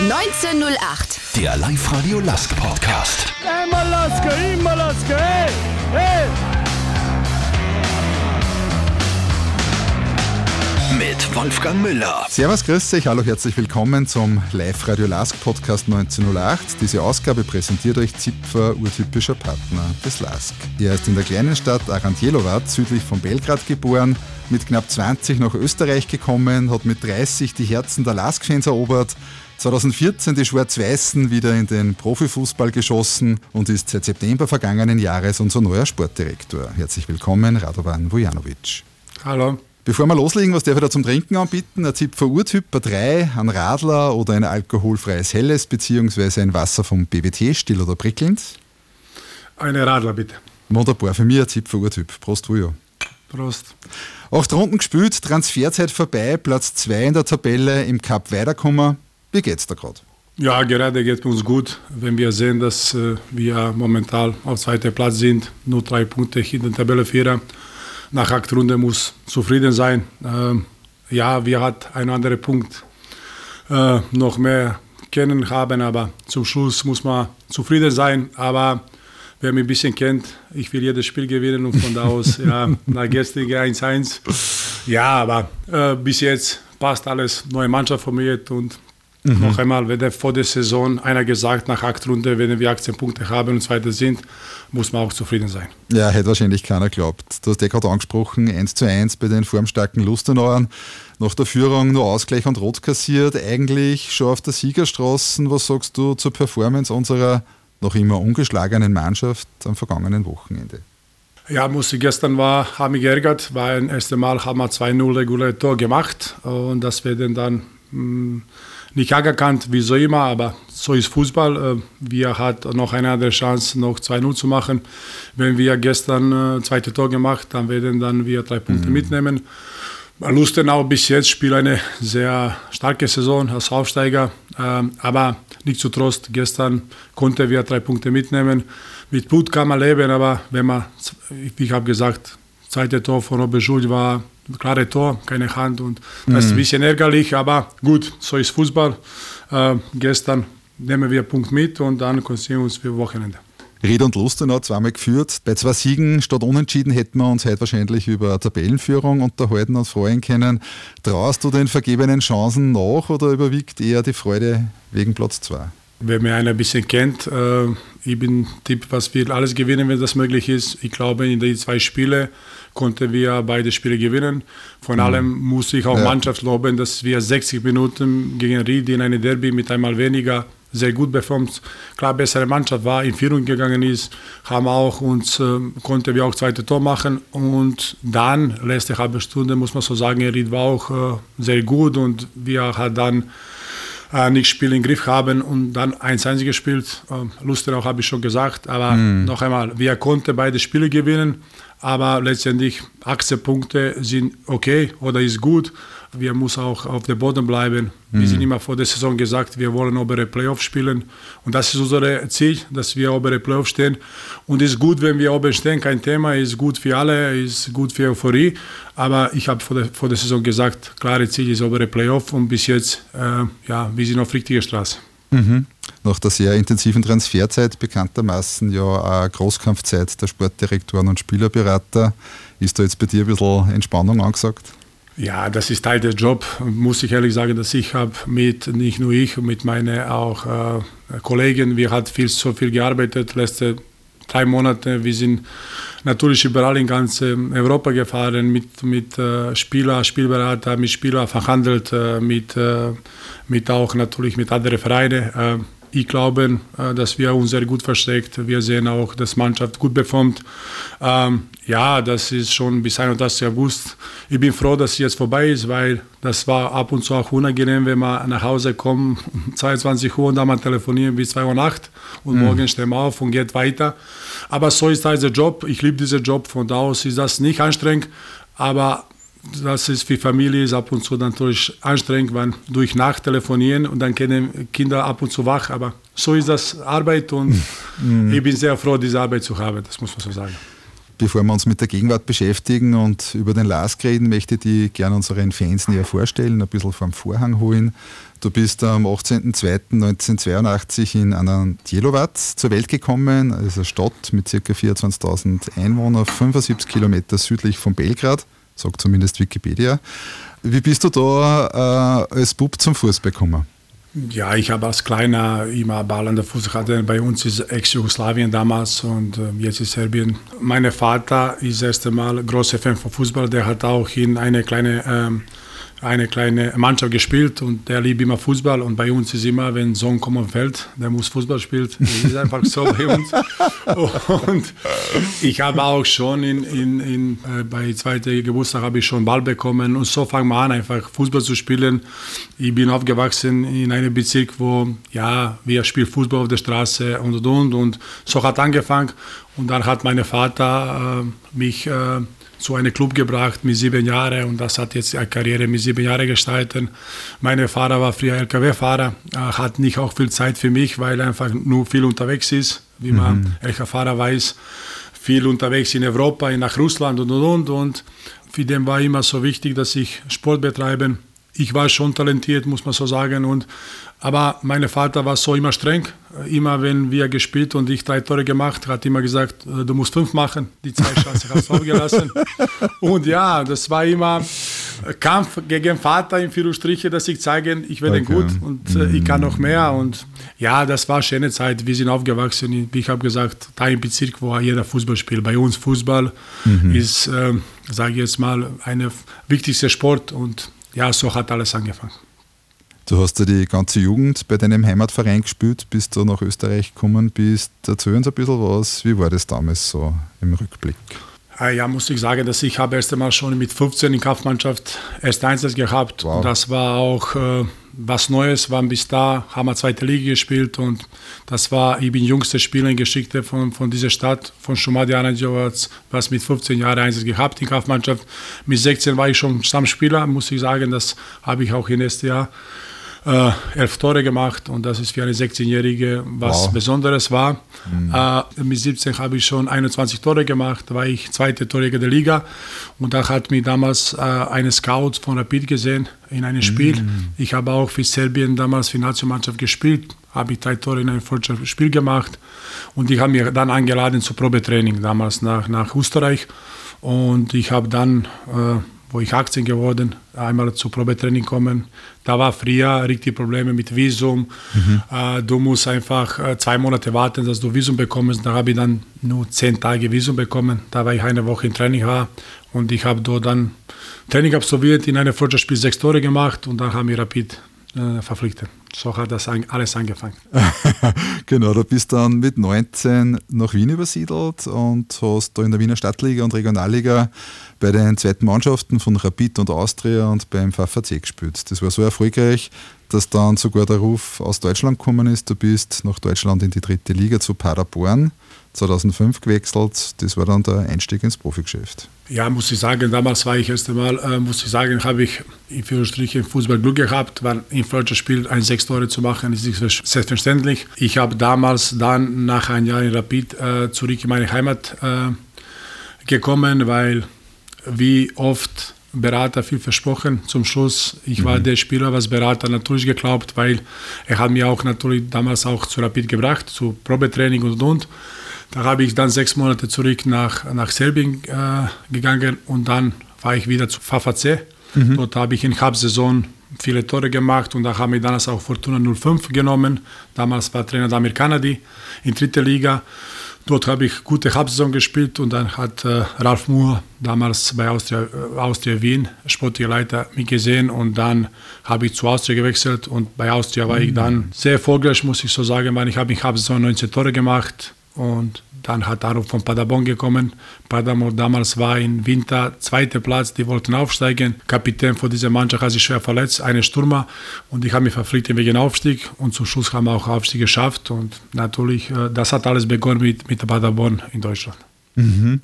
1908. Der Live-Radio Lask Podcast. Immer Laske, immer Laske, hey, hey. Mit Wolfgang Müller. Servus, grüß euch, hallo, herzlich willkommen zum Live-Radio Lask Podcast 1908. Diese Ausgabe präsentiert euch Zipfer, urtypischer Partner des Lask. Er ist in der kleinen Stadt Arantjelovac, südlich von Belgrad geboren, mit knapp 20 nach Österreich gekommen, hat mit 30 die Herzen der Lask-Fans erobert, 2014 die Schwarz-Weißen wieder in den Profifußball geschossen und ist seit September vergangenen Jahres unser neuer Sportdirektor. Herzlich willkommen, Radovan Vujanovic. Hallo. Bevor wir loslegen, was darf ich da zum Trinken anbieten? Ein Zipfer Urtyp, ein 3, ein Radler oder ein alkoholfreies Helles beziehungsweise ein Wasser vom BWT, still oder prickelnd? Eine Radler bitte. Wunderbar, für mich ein Zipfer Urtyp. Prost, Vujo. Prost. Acht Runden gespielt, Transferzeit vorbei, Platz 2 in der Tabelle, im Cup weiterkommen. Wie geht's da gerade? Ja, gerade geht es uns gut, wenn wir sehen, dass äh, wir momentan auf zweiter Platz sind, nur drei Punkte hinter der Tabelle Vierer. Nach acht Runden muss zufrieden sein. Ähm, ja, wir hat einen anderen Punkt äh, noch mehr kennen haben, aber zum Schluss muss man zufrieden sein. Aber wer mich ein bisschen kennt, ich will jedes Spiel gewinnen und von da aus, ja, nach gestern 1-1. Ja, aber äh, bis jetzt passt alles. Neue Mannschaft formiert und mhm. noch einmal, wenn vor der Saison einer gesagt, nach acht Runden, wenn wir 18 Punkte haben und Zweiter sind, muss man auch zufrieden sein. Ja, hätte wahrscheinlich keiner geglaubt. Du hast ja gerade angesprochen, 1 zu 1 bei den formstarken Lustenauern. Nach der Führung nur Ausgleich und Rot kassiert. Eigentlich schon auf der Siegerstraße. Was sagst du zur Performance unserer noch immer ungeschlagenen Mannschaft am vergangenen Wochenende? Ja, muss ich gestern war, habe mich geärgert, weil das erste Mal haben wir 2-0 reguläre Tor gemacht und das werden dann mh, nicht anerkannt, wie so immer, aber so ist Fußball. Äh, wir hatten noch eine andere Chance, noch 2-0 zu machen. Wenn wir gestern äh, zweite Tor gemacht, dann werden dann wir drei Punkte mhm. mitnehmen. Lustenau bis jetzt spielt eine sehr starke Saison als Aufsteiger, ähm, aber nicht zu Trost. Gestern konnten wir drei Punkte mitnehmen. Mit Blut kann man leben, aber wenn man, wie ich habe gesagt, zweite Tor von Obeschuld war klare Tor, keine Hand und das ist ein mhm. bisschen ärgerlich, aber gut, so ist Fußball. Äh, gestern nehmen wir einen Punkt mit und dann konzentrieren wir uns für Wochenende. Ried und Lustenau zweimal geführt. Bei zwei Siegen statt Unentschieden hätten wir uns heute wahrscheinlich über Tabellenführung unterhalten und freuen können. Traust du den vergebenen Chancen nach oder überwiegt eher die Freude wegen Platz 2? Wer mir ein bisschen kennt, äh, ich bin Tipp, was wir alles gewinnen, wenn das möglich ist. Ich glaube, in den zwei Spielen konnten wir beide Spiele gewinnen. Von mhm. allem muss ich auch ja. Mannschaft loben, dass wir 60 Minuten gegen Ried in eine Derby mit einmal weniger sehr gut performt. Klar, bessere Mannschaft war, in Führung gegangen ist, haben auch uns, äh, konnten wir auch zweite Tor machen und dann, letzte halbe Stunde, muss man so sagen, Ried war auch äh, sehr gut und wir haben dann äh, nicht Spiel im Griff haben und dann 1-1 gespielt. Äh, Lustenau habe ich schon gesagt, aber mhm. noch einmal, wir konnten beide Spiele gewinnen, aber letztendlich 18 Punkte sind okay oder ist gut. Wir müssen auch auf dem Boden bleiben. Mhm. Wir sind immer vor der Saison gesagt, wir wollen obere Playoff spielen. Und das ist unser Ziel, dass wir obere Playoff stehen. Und es ist gut, wenn wir oben stehen, kein Thema, ist gut für alle, ist gut für Euphorie. Aber ich habe vor der, vor der Saison gesagt, klare Ziel ist obere Playoff und bis jetzt, äh, ja, wir sind auf richtiger Straße. Mhm. Nach der sehr intensiven Transferzeit, bekanntermaßen ja eine Großkampfzeit der Sportdirektoren und Spielerberater, ist da jetzt bei dir ein bisschen Entspannung angesagt? Ja, das ist Teil des Jobs. Muss ich ehrlich sagen, dass ich habe mit, nicht nur ich, mit meinen auch äh, Kollegen, wir haben viel, so viel gearbeitet, letzte drei Monate. Wir sind natürlich überall in ganz Europa gefahren, mit, mit äh, Spieler, Spielberater, mit Spielern verhandelt, äh, mit, äh, mit auch natürlich mit anderen Vereinen. Ich glaube, äh, dass wir uns sehr gut versteckt. Wir sehen auch, dass die Mannschaft gut performt. Ähm, ja, das ist schon bis 31. August. Ich bin froh, dass es jetzt vorbei ist, weil das war ab und zu auch unangenehm, wenn man nach Hause kommt, um 22 Uhr und dann mal telefonieren bis 2 Uhr Nacht und mhm. morgen stehen wir auf und geht weiter. Aber so ist halt der Job. Ich liebe diesen Job. Von da aus ist das nicht anstrengend, aber das ist für Familie ist ab und zu natürlich anstrengend, weil durch Nacht telefonieren und dann können Kinder ab und zu wach. Aber so ist das Arbeit und mhm. ich bin sehr froh, diese Arbeit zu haben, das muss man so sagen. Bevor wir uns mit der Gegenwart beschäftigen und über den LASK reden, möchte ich die gerne unseren Fans näher vorstellen, ein bisschen vom Vorhang holen. Du bist am 18.02.1982 in Anantjelovac zur Welt gekommen, also eine Stadt mit ca. 24.000 Einwohnern, 75 Kilometer südlich von Belgrad, sagt zumindest Wikipedia. Wie bist du da äh, als Bub zum Fußball gekommen? Ja, ich habe als Kleiner immer Ball an der Fuß gehabt. Bei uns ist Ex-Jugoslawien damals und äh, jetzt ist Serbien. Mein Vater ist das erste Mal großer Fan von Fußball. Der hat auch in eine kleine ähm, eine kleine Mannschaft gespielt und der liebt immer Fußball und bei uns ist immer, wenn Sohn kommt auf Feld, der muss Fußball spielen. Das ist einfach so bei uns. Und ich habe auch schon in, in, in, äh, bei zweiter Geburtstag habe ich schon Ball bekommen und so fangen wir an, einfach Fußball zu spielen. Ich bin aufgewachsen in einem Bezirk, wo ja, wir spielen Fußball auf der Straße und und und und so hat angefangen und dann hat mein Vater äh, mich äh, zu einem Club gebracht mit sieben Jahren und das hat jetzt eine Karriere mit sieben Jahren gestaltet. Mein Vater war früher LKW-Fahrer, hat nicht auch viel Zeit für mich, weil er einfach nur viel unterwegs ist, wie man mhm. LKW-Fahrer weiß, viel unterwegs in Europa, nach Russland und und und und für den war immer so wichtig, dass ich Sport betreibe. Ich war schon talentiert, muss man so sagen und aber mein Vater war so immer streng. Immer wenn wir gespielt und ich drei Tore gemacht, hat immer gesagt, äh, du musst fünf machen. Die zwei Chancen hast du aufgelassen. Und ja, das war immer Kampf gegen Vater in vier Striche, dass ich zeige, ich werde okay. gut und äh, ich kann noch mehr. Und ja, das war eine schöne Zeit. Wir sind aufgewachsen. Ich habe gesagt, da im Bezirk, wo jeder Fußball spielt. Bei uns Fußball mhm. ist, äh, sage ich jetzt mal, ein wichtigster Sport. Und ja, so hat alles angefangen. Du hast ja die ganze Jugend bei deinem Heimatverein gespielt, bis du nach Österreich gekommen bist. Erzähl uns ein bisschen was. Wie war das damals so im Rückblick? Ah ja, muss ich sagen, dass ich habe erst einmal schon mit 15 in Kampfmannschaft erst Einsatz gehabt. Wow. Das war auch äh, was Neues, waren bis da, haben wir zweite Liga gespielt und das war, ich bin jüngster Spieler in Geschichte von, von dieser Stadt, von Schumadi Aranjovac, was mit 15 Jahren Einsatz gehabt in Kampfmannschaft. Mit 16 war ich schon Stammspieler, muss ich sagen, das habe ich auch im nächsten Jahr äh, elf Tore gemacht und das ist für eine 16-Jährige was wow. Besonderes war. Mhm. Äh, mit 17 habe ich schon 21 Tore gemacht, war ich zweite Torjäger der Liga und da hat mich damals äh, eine Scout von Rapid gesehen in einem Spiel. Mhm. Ich habe auch für Serbien damals für die Nationalmannschaft gespielt, habe ich drei Tore in einem Spiel gemacht und die haben mich dann eingeladen zu Probetraining damals nach, nach Österreich und ich habe dann äh, wo ich 18 geworden, einmal zu Probetraining kommen. Da war früher richtig Probleme mit Visum. Mhm. Äh, du musst einfach zwei Monate warten, dass du Visum bekommst. Da habe ich dann nur zehn Tage Visum bekommen. Da war ich eine Woche im Training war und ich habe dort dann Training absolviert, in einem Freundschaftsspiel sechs Tore gemacht und dann haben wir Rapid äh, verpflichtet. So hat das alles angefangen. genau, du bist dann mit 19 nach Wien übersiedelt und hast da in der Wiener Stadtliga und Regionalliga bei den zweiten Mannschaften von Rapid und Austria und beim VVC gespielt. Das war so erfolgreich, dass dann sogar der Ruf aus Deutschland gekommen ist. Du bist nach Deutschland in die dritte Liga zu Paderborn 2005 gewechselt. Das war dann der Einstieg ins Profigeschäft. Ja, muss ich sagen, damals war ich erst einmal, äh, muss ich sagen, habe ich in Führungsstrichen Fußball Glück gehabt, weil im falschen Spiel ein sechs Tore zu machen, ist nicht selbstverständlich. Ich habe damals dann nach einem Jahr in Rapid äh, zurück in meine Heimat äh, gekommen, weil wie oft Berater viel versprochen. Zum Schluss, ich war mhm. der Spieler, was Berater natürlich geglaubt, weil er hat mir auch natürlich damals auch zu Rapid gebracht, zu Probetraining und und. Da habe ich dann sechs Monate zurück nach, nach Serbien äh, gegangen und dann war ich wieder zu VVC. Mhm. Dort habe ich in Halbsaison viele Tore gemacht und da haben wir damals auch Fortuna 05 genommen. Damals war Trainer Damir Kanadi in dritter Liga. Dort habe ich gute Halbsaison gespielt und dann hat äh, Ralf Moore damals bei Austria, äh, Austria Wien, sportlicher Leiter, mich gesehen und dann habe ich zu Austria gewechselt und bei Austria war mhm. ich dann sehr erfolgreich, muss ich so sagen, weil ich habe in Halbsaison 19 Tore gemacht und dann hat Anruf von Paderborn gekommen. Paderborn damals war im Winter zweiter Platz, die wollten aufsteigen. Kapitän von dieser Mannschaft hat sich schwer verletzt, eine Stürmer. Und ich habe mich verpflichtet wegen Aufstieg. Und zum Schluss haben wir auch Aufstieg geschafft. Und natürlich, äh, das hat alles begonnen mit, mit Paderborn in Deutschland. Mhm.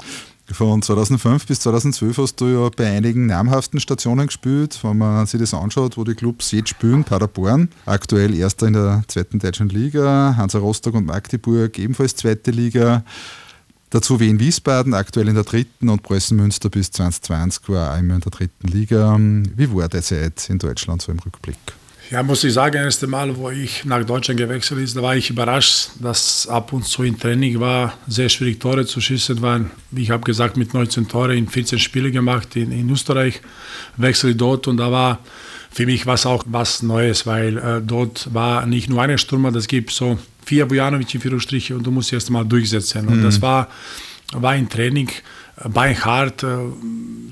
Von 2005 bis 2012 hast du ja bei einigen namhaften Stationen gespielt. Wenn man sich das anschaut, wo die Clubs jetzt spielen, Paderborn, aktuell Erster in der zweiten deutschen Liga, Hansa Rostock und Magdeburg ebenfalls zweite Liga. Dazu Wien Wiesbaden, aktuell in der dritten und Preußen Münster bis 2020 war einmal in der dritten Liga. Wie war die Zeit in Deutschland so im Rückblick? Ja, muss ich sagen, das erste Mal, wo ich nach Deutschland gewechselt ist, da war ich überrascht, dass ab und zu im Training war, sehr schwierig Tore zu schießen waren. Ich habe gesagt, mit 19 Tore in 14 Spiele gemacht in, in Österreich, wechsle dort und da war für mich was auch was Neues, weil äh, dort war nicht nur eine Stürmer, das gibt so vier Bojanovic in vier Striche und du musst erst mal durchsetzen. Und mhm. das war, war ein Training, beinhart, äh,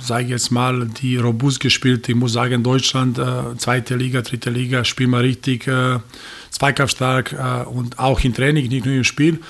sage ich jetzt mal, die robust gespielt. Ich muss sagen, Deutschland, äh, zweite Liga, dritte Liga, spielen wir richtig äh, zweikampfstark und auch im Training, nicht nur im Spiel.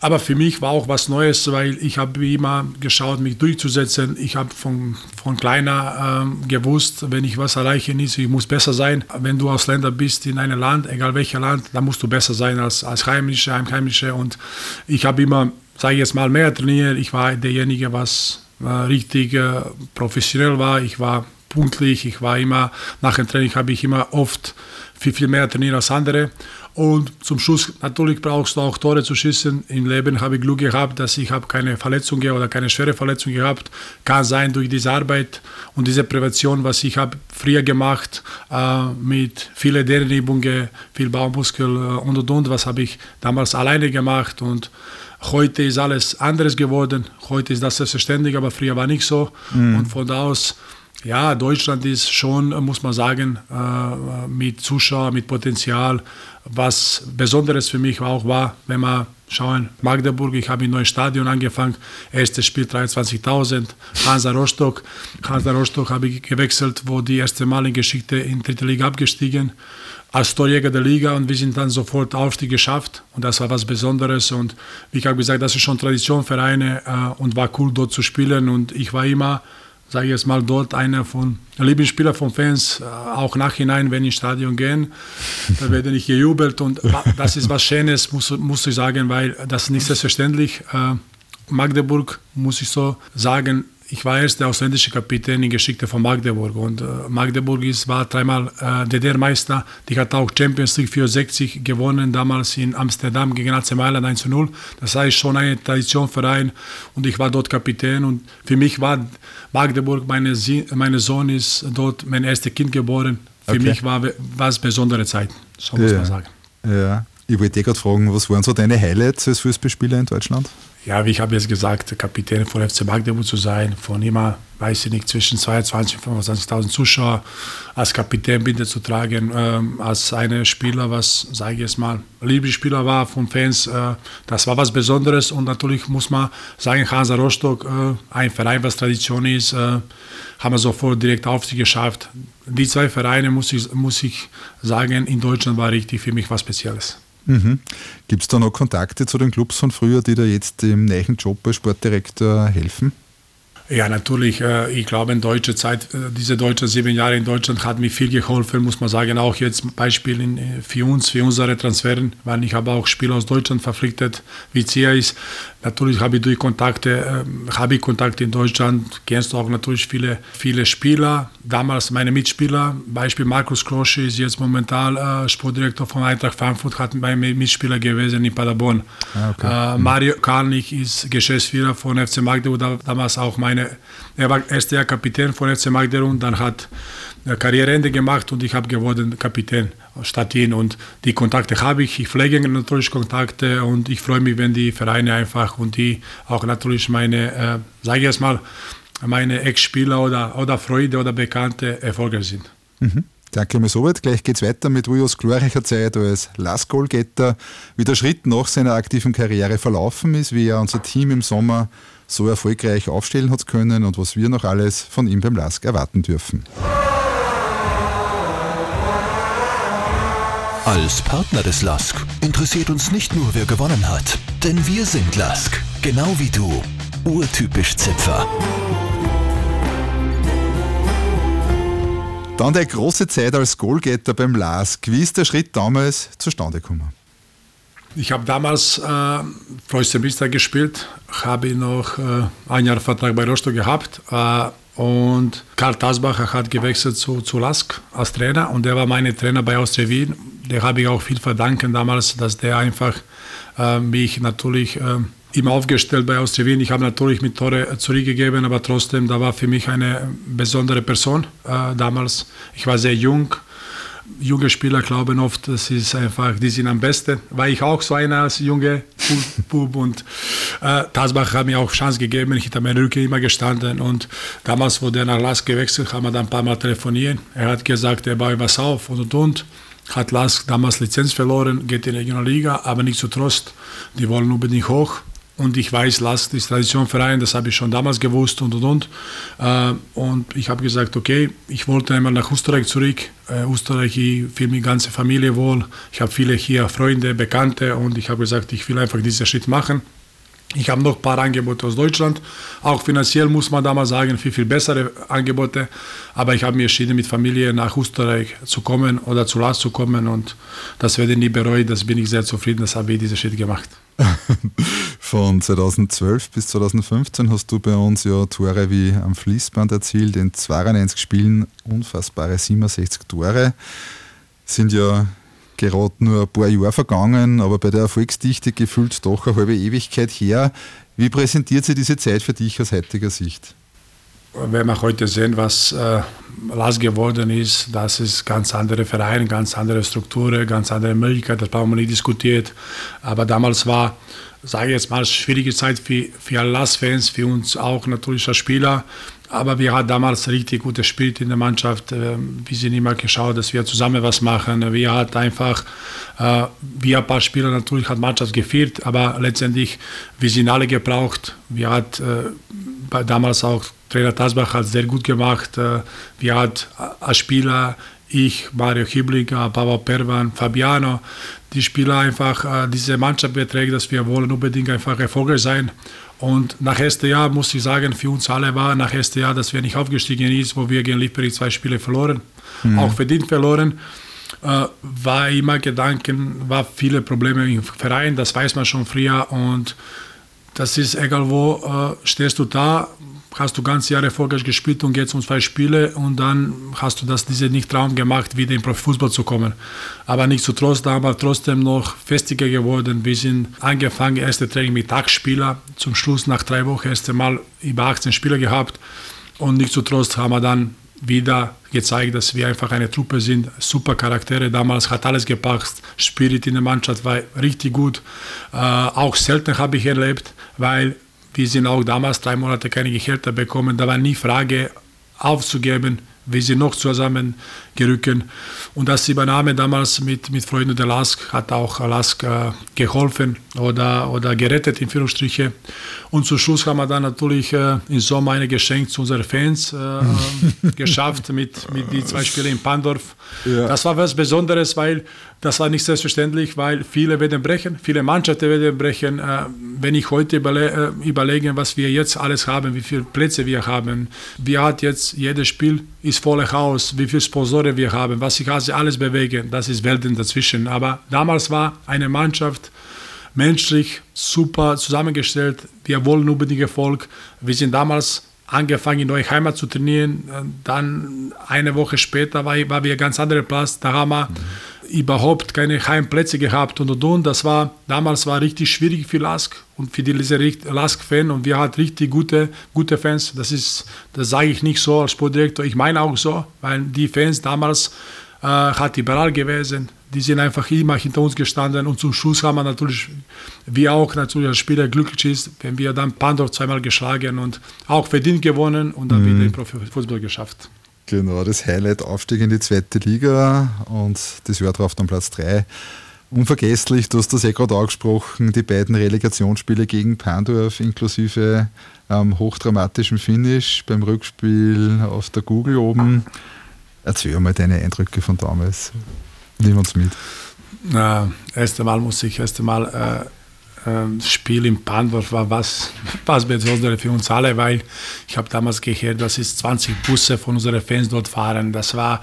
Aber für mich war auch was Neues, weil ich habe immer geschaut, mich durchzusetzen. Ich habe von, von kleiner ähm, gewusst, wenn ich was erreichen ist, ich muss besser sein. Wenn du Ausländer bist in einem Land, egal welcher Land, dann musst du besser sein als, als Heimische, Heimheimische. Und ich habe immer sage ich jetzt mal, mehr trainiert. Ich war derjenige, was äh, richtig äh, professionell war. Ich war pünktlich. Ich war immer, nach dem Training habe ich immer oft viel, viel mehr trainiert als andere. Und zum Schluss, natürlich brauchst du auch Tore zu schießen. Im Leben habe ich Glück gehabt, dass ich habe keine Verletzungen oder keine schwere Verletzung gehabt. Kann sein durch diese Arbeit und diese Prävention, was ich habe früher gemacht, äh, mit vielen Dehnübungen, viel Baumuskel äh, und und und, was habe ich damals alleine gemacht und Heute ist alles anderes geworden. Heute ist das selbstverständlich, aber früher war nicht so. Mhm. Und von da aus, ja, Deutschland ist schon, muss man sagen, äh, mit Zuschauern, mit Potenzial. Was Besonderes für mich auch war, wenn man schauen, Magdeburg, ich habe im neuen Stadion angefangen, erstes Spiel 23.000, Hansa Rostock. Hansa Rostock habe ich gewechselt, wo die erste Mal in Geschichte in dritte Liga abgestiegen als Torjäger der Liga und wir sind dann sofort Aufstieg geschafft und das war was Besonderes und wie ich habe gesagt, das ist schon Tradition für eine äh, und war cool dort zu spielen und ich war immer, sage ich jetzt mal, dort einer von Lieblingsspieler von Fans, äh, auch nachhinein, wenn ich ins Stadion gehen, da werde ich gejubelt und das ist was Schönes, muss, muss ich sagen, weil das ist nicht selbstverständlich. Äh, Magdeburg, muss ich so sagen, ich war erst der ausländische Kapitän in Geschichte von Magdeburg und äh, Magdeburg ist, war dreimal äh, DDR-Meister. Die hat auch Champions League 64 gewonnen, damals in Amsterdam gegen AC Mailand 1 0. Das heißt schon ein Traditionverein und ich war dort Kapitän und für mich war Magdeburg, meine, meine Sohn ist dort mein erstes Kind geboren. Für okay. mich war, es besondere Zeit, so muss ja. man sagen. Ja. Ich wollte dich gerade fragen, was waren so deine Highlights als Fußballspieler in Deutschland? Ja, wie ich habe jetzt gesagt, Kapitän von FC Magdeburg zu sein, von immer, weiß ich nicht, zwischen 22 und 25.000 Zuschauer als Kapitän Binde zu tragen, ähm, als eine Spieler, was, sage ich jetzt mal, Lieblingsspieler war von Fans, äh, das war was Besonderes und natürlich muss man sagen, Hansa Rostock, äh, ein Verein, was Tradition ist, äh, haben wir sofort direkt auf sie geschafft. Die zwei Vereine, muss ich, muss ich sagen, in Deutschland war richtig für mich was Spezielles. Mhm. Gibt es da noch Kontakte zu den Clubs von früher, die da jetzt im neuen Job als Sportdirektor helfen? Ja, natürlich. Äh, ich glaube, in deutscher Zeit, äh, diese deutschen sieben Jahre in Deutschland hat mir viel geholfen, muss man sagen. Auch jetzt Beispiel äh, für uns, für unsere Transferen, weil ich habe auch Spieler aus Deutschland verpflichtet, wie Zia ist. Natürlich habe ich durch Kontakte, habe ich Kontakte in Deutschland, kennst du auch natürlich viele, viele Spieler. Damals meine Mitspieler, Beispiel Markus Krosche ist jetzt momentan Sportdirektor von Eintracht Frankfurt, hat mein Mitspieler gewesen in Paderborn. Ah, okay. Mario Karnik ist Geschäftsführer von FC Magdeburg, damals auch meine meine, er war erst der Kapitän von FC Magdeburg, dann hat er Karriereende gemacht und ich habe geworden Kapitän statt ihn und die Kontakte habe ich, ich pflege natürlich Kontakte und ich freue mich, wenn die Vereine einfach und die auch natürlich meine, äh, sage ich jetzt mal, meine Ex-Spieler oder, oder Freunde oder Bekannte erfolgreich sind. Mhm. Danke mir soweit. Gleich geht es weiter mit Rujos glorreicher Zeit als Last Goalgetter, wie der Schritt nach seiner aktiven Karriere verlaufen ist, wie er unser Team im Sommer so erfolgreich aufstellen hat können und was wir noch alles von ihm beim LASK erwarten dürfen. Als Partner des LASK interessiert uns nicht nur, wer gewonnen hat, denn wir sind LASK, genau wie du. Urtypisch Zipfer. Dann der große Zeit als Goalgetter beim LASK. Wie ist der Schritt damals zustande gekommen? Ich habe damals äh, Semester gespielt, habe noch äh, ein Jahr Vertrag bei Rostock gehabt äh, und Karl Tasbacher hat gewechselt zu, zu Lask als Trainer und der war mein Trainer bei Austria Wien. Der habe ich auch viel verdanken damals, dass der einfach äh, mich natürlich äh, immer aufgestellt bei Austria Wien. Ich habe natürlich mit Tore zurückgegeben, aber trotzdem, da war für mich eine besondere Person äh, damals. Ich war sehr jung. Junge Spieler glauben oft, das ist einfach, die sind am besten. War ich auch so einer als junge Bub und äh, Tasbach hat mir auch Chance gegeben. Ich habe meine Rücke immer gestanden und damals, wo der nach Lask gewechselt, haben wir dann ein paar Mal telefoniert. Er hat gesagt, er baut was auf und und und hat Lask damals Lizenz verloren, geht in die Regionalliga, aber nicht zu Trost. Die wollen unbedingt hoch. Und ich weiß, Lask ist Traditionverein, das habe ich schon damals gewusst und und und. Äh, und ich habe gesagt, okay, ich wollte einmal nach Österreich zurück. Äh, Österreich, ich fühle meine ganze Familie wohl. Ich habe viele hier Freunde, Bekannte und ich habe gesagt, ich will einfach diesen Schritt machen. Ich habe noch ein paar Angebote aus Deutschland. Auch finanziell muss man damals sagen, viel, viel bessere Angebote. Aber ich habe mir entschieden, mit Familie nach Österreich zu kommen oder zu Lars zu kommen. Und das werde ich nie bereuen. Das bin ich sehr zufrieden. Das habe ich diesen Schritt gemacht. Von 2012 bis 2015 hast du bei uns ja Tore wie am Fließband erzielt. In 92 Spielen unfassbare 67 Tore. Sind ja gerade nur ein paar Jahre vergangen, aber bei der Erfolgsdichte gefühlt doch eine halbe Ewigkeit her. Wie präsentiert sich diese Zeit für dich aus heutiger Sicht? Wenn wir heute sehen, was äh, Las geworden ist, das ist ganz andere Vereine, ganz andere Strukturen, ganz andere Möglichkeiten, das brauchen wir nicht diskutiert. Aber damals war, sage ich jetzt mal, schwierige Zeit für, für Las-Fans, für uns auch natürlich als Spieler. Aber wir hatten damals richtig gutes Spiel in der Mannschaft. Ähm, wir sind immer geschaut, dass wir zusammen was machen. Wir hatten einfach, äh, wir ein paar Spieler natürlich hat Mannschaft gefehlt, aber letztendlich, wir sind alle gebraucht. Wir hatten äh, damals auch Trainer Tasbach hat sehr gut gemacht. Äh, wir hatten als Spieler ich, Mario Hibliger, Papa Pervan, Fabiano, die Spieler einfach diese Mannschaft beträgt, dass wir wollen unbedingt einfach erfolgreich sein. Und nach ersten Jahr muss ich sagen, für uns alle war nach ersten Jahr, dass wir nicht aufgestiegen sind, wo wir gegen Lippering zwei Spiele verloren, mhm. auch verdient verloren, äh, war immer Gedanken, war viele Probleme im Verein, das weiß man schon früher und das ist egal wo, äh, stehst du da, hast du ganz Jahre erfolgreich gespielt und jetzt um zwei Spiele und dann hast du das diese nicht Traum gemacht, wieder in Profifußball zu kommen. Aber nicht zu Trost, aber trotzdem noch festiger geworden. Wir sind angefangen, erste Training mit Tagsspieler, zum Schluss nach drei Wochen erste Mal über 18 Spieler gehabt und nicht zu Trost haben wir dann wieder gezeigt, dass wir einfach eine Truppe sind, super Charaktere. Damals hat alles gepasst, Spirit in der Mannschaft war richtig gut. Äh, auch selten habe ich erlebt, weil wir sind auch damals drei Monate keine Gehälter bekommen. Da war nie Frage aufzugeben. Wir sind noch zusammen gerückt. Und das Übernahme damals mit, mit Freunden der LASK hat auch LASK äh, geholfen oder, oder gerettet, in Führungsstriche. Und zum Schluss haben wir dann natürlich äh, im Sommer ein Geschenk zu unseren Fans äh, geschafft mit, mit die zwei Spielen in Pandorf. Ja. Das war was Besonderes, weil das war nicht selbstverständlich, weil viele werden brechen, viele Mannschaften werden brechen. Äh, wenn ich heute überle äh, überlege, was wir jetzt alles haben, wie viele Plätze wir haben, wie hat jetzt jedes Spiel ist voller Haus, wie viele Sponsoren wir haben, was sich alles bewegen, das ist Welten dazwischen. Aber damals war eine Mannschaft menschlich super zusammengestellt. Wir wollen unbedingt Erfolg. Wir sind damals angefangen, in neue Heimat zu trainieren. Dann eine Woche später war, war wir ganz anderer Platz. Da haben wir mhm überhaupt keine Heimplätze gehabt und und und. Das war damals war richtig schwierig für Lask und für diese Lask-Fan und wir hatten richtig gute, gute Fans. Das ist, das sage ich nicht so als Sportdirektor. Ich meine auch so, weil die Fans damals äh, hat liberal gewesen. Die sind einfach immer hinter uns gestanden und zum Schluss haben wir natürlich, wie auch natürlich als Spieler glücklich ist, wenn wir dann Pandorf zweimal geschlagen und auch verdient gewonnen und dann mhm. wieder im Profifußball geschafft. Genau, das Highlight Aufstieg in die zweite Liga und das Jahr drauf dann Platz 3. Unvergesslich, du hast das eh gerade angesprochen, die beiden Relegationsspiele gegen Pandorf inklusive ähm, hochdramatischen Finish beim Rückspiel auf der Google oben. Erzähl mal deine Eindrücke von damals. Nimm uns mit. Na, erste Mal muss ich, erste Mal äh, Spiel in Pandorf war was, was Besonderes für uns alle, weil ich habe damals gehört, dass es 20 Busse von unseren Fans dort fahren. Das war,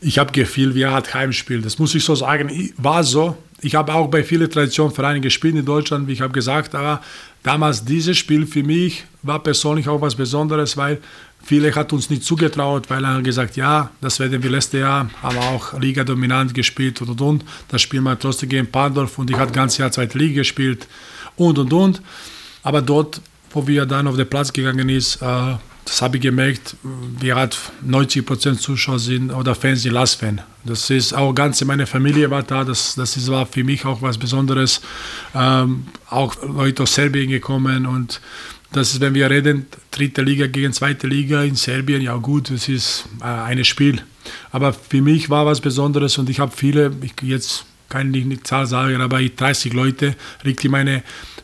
ich habe gefühlt, wir hatten Heimspiel. Das muss ich so sagen, war so. Ich habe auch bei vielen Traditionvereinen gespielt in Deutschland, wie ich habe gesagt, aber damals dieses Spiel für mich war persönlich auch was Besonderes, weil Viele hat uns nicht zugetraut, weil er gesagt, ja, das werden wir letztes Jahr, haben wir auch Liga dominant gespielt und und und. Das spielen wir trotzdem gegen Pandorf und ich habe das ganze Jahr zweite Liga gespielt. und und und. Aber dort, wo wir dann auf den Platz gegangen ist, äh, das habe ich gemerkt, wir hat 90 Prozent Zuschauer sind oder Fans sind Last-Fan. Das ist auch ganz meine Familie war da, das, das ist, war für mich auch was Besonderes. Ähm, auch Leute aus Serbien gekommen und das ist, wenn wir reden, dritte Liga gegen zweite Liga in Serbien, ja gut, das ist äh, ein Spiel. Aber für mich war was Besonderes und ich habe viele, ich jetzt kann ich nicht Zahl sagen, aber 30 Leute, richtig meine